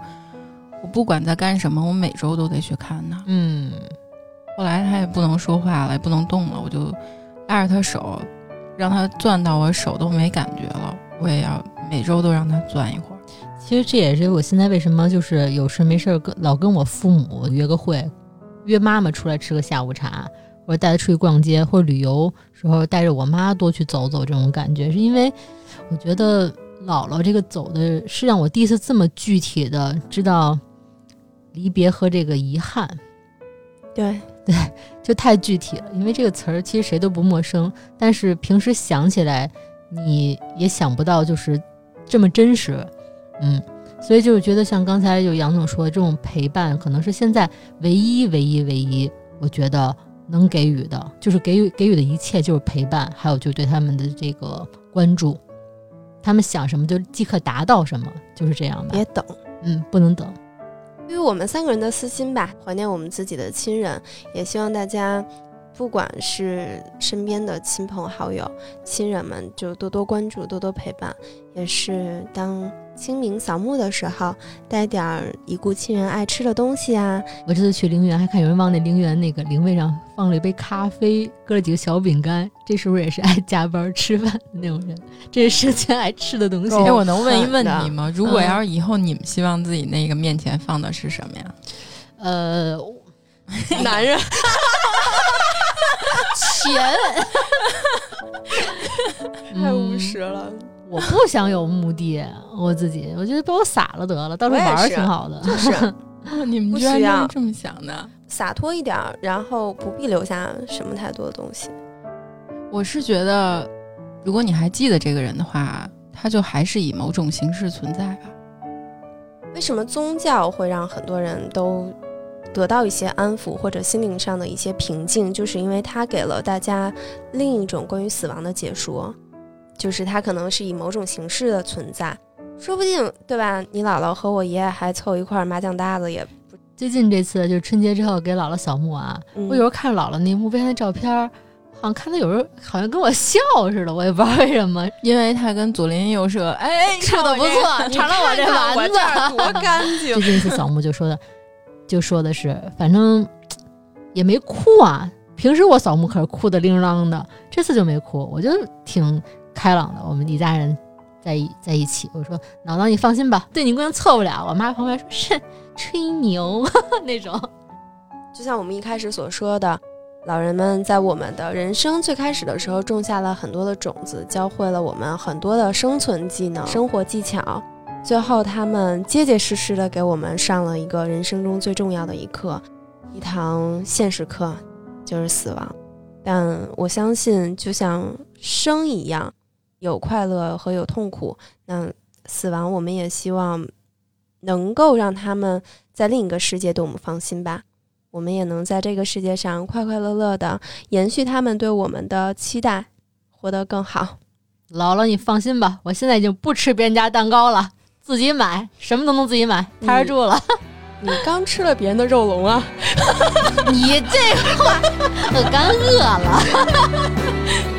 我不管在干什么，我每周都得去看他。嗯，后来他也不能说话了，也不能动了，我就拉着他手，让他攥到我手都没感觉了，我也要每周都让他攥一会儿。其实这也是我现在为什么就是有事没事跟老跟我父母约个会，约妈妈出来吃个下午茶，或者带她出去逛街，或者旅游时候带着我妈多去走走，这种感觉是因为我觉得姥姥这个走的是让我第一次这么具体的知道离别和这个遗憾。对对，就太具体了，因为这个词儿其实谁都不陌生，但是平时想起来你也想不到，就是这么真实，嗯，所以就是觉得像刚才就杨总说的，这种陪伴可能是现在唯一、唯一、唯一，我觉得能给予的，就是给予给予的一切就是陪伴，还有就对他们的这个关注，他们想什么就即刻达到什么，就是这样吧，别等。嗯，不能等，对于我们三个人的私心吧，怀念我们自己的亲人，也希望大家，不管是身边的亲朋好友、亲人们，就多多关注，多多陪伴。也是当清明扫墓的时候，带点儿已故亲人爱吃的东西啊，我这次去陵园，还看有人往那陵园那个灵位上放了一杯咖啡，搁了几个小饼干。这是不是也是爱加班吃饭的那种人？这是生前爱吃的东西。哎，我能问一问你吗？如果嗯要是以后你们希望自己那个面前放的是什么呀？呃，[LAUGHS] 男人钱 [LAUGHS] 太务实了。嗯我不想有目的，我自己我觉得被我撒了得了，到处玩儿挺好的。就是 [LAUGHS] 哦，你们不居然这么想的？洒脱一点儿，然后不必留下什么太多的东西。我是觉得，如果你还记得这个人的话，他就还是以某种形式存在吧。为什么宗教会让很多人都得到一些安抚或者心灵上的一些平静？就是因为它给了大家另一种关于死亡的解说，就是它可能是以某种形式的存在，说不定对吧？你姥姥和我爷爷还凑一块儿麻将搭子也，最近这次就是春节之后给姥姥扫墓啊，嗯、我有时候看姥姥那墓碑上的照片儿，好像看她有时候好像跟我笑似的，我也不知道为什么。[LAUGHS] 因为她跟左邻右舍，哎，处的不错尝尝了我这丸子这儿多干净 [LAUGHS] 最。近一次扫墓就说的，就说的是，反正也没哭啊。平时我扫墓可是哭的铃铛的，这次就没哭，我就挺开朗的。我们一家人在一在一起，我说姥姥你放心吧，对你姑娘错不了。我妈旁边说是吹牛 [LAUGHS] 那种。[LAUGHS] 就像我们一开始所说的，老人们在我们的人生最开始的时候种下了很多的种子，教会了我们很多的生存技能、生活技巧。最后，他们结结实实的给我们上了一个人生中最重要的一课，一堂现实课，就是死亡。但我相信，就像生一样，有快乐和有痛苦。那死亡，我们也希望能够让他们在另一个世界对我们放心吧。我们也能在这个世界上快快乐乐的延续他们对我们的期待，活得更好。姥姥，你放心吧，我现在已经不吃别人家蛋糕了，自己买，什么都能自己买，踏实住了。[LAUGHS] 你刚吃了别人的肉龙啊！你这话，我刚饿了。[LAUGHS]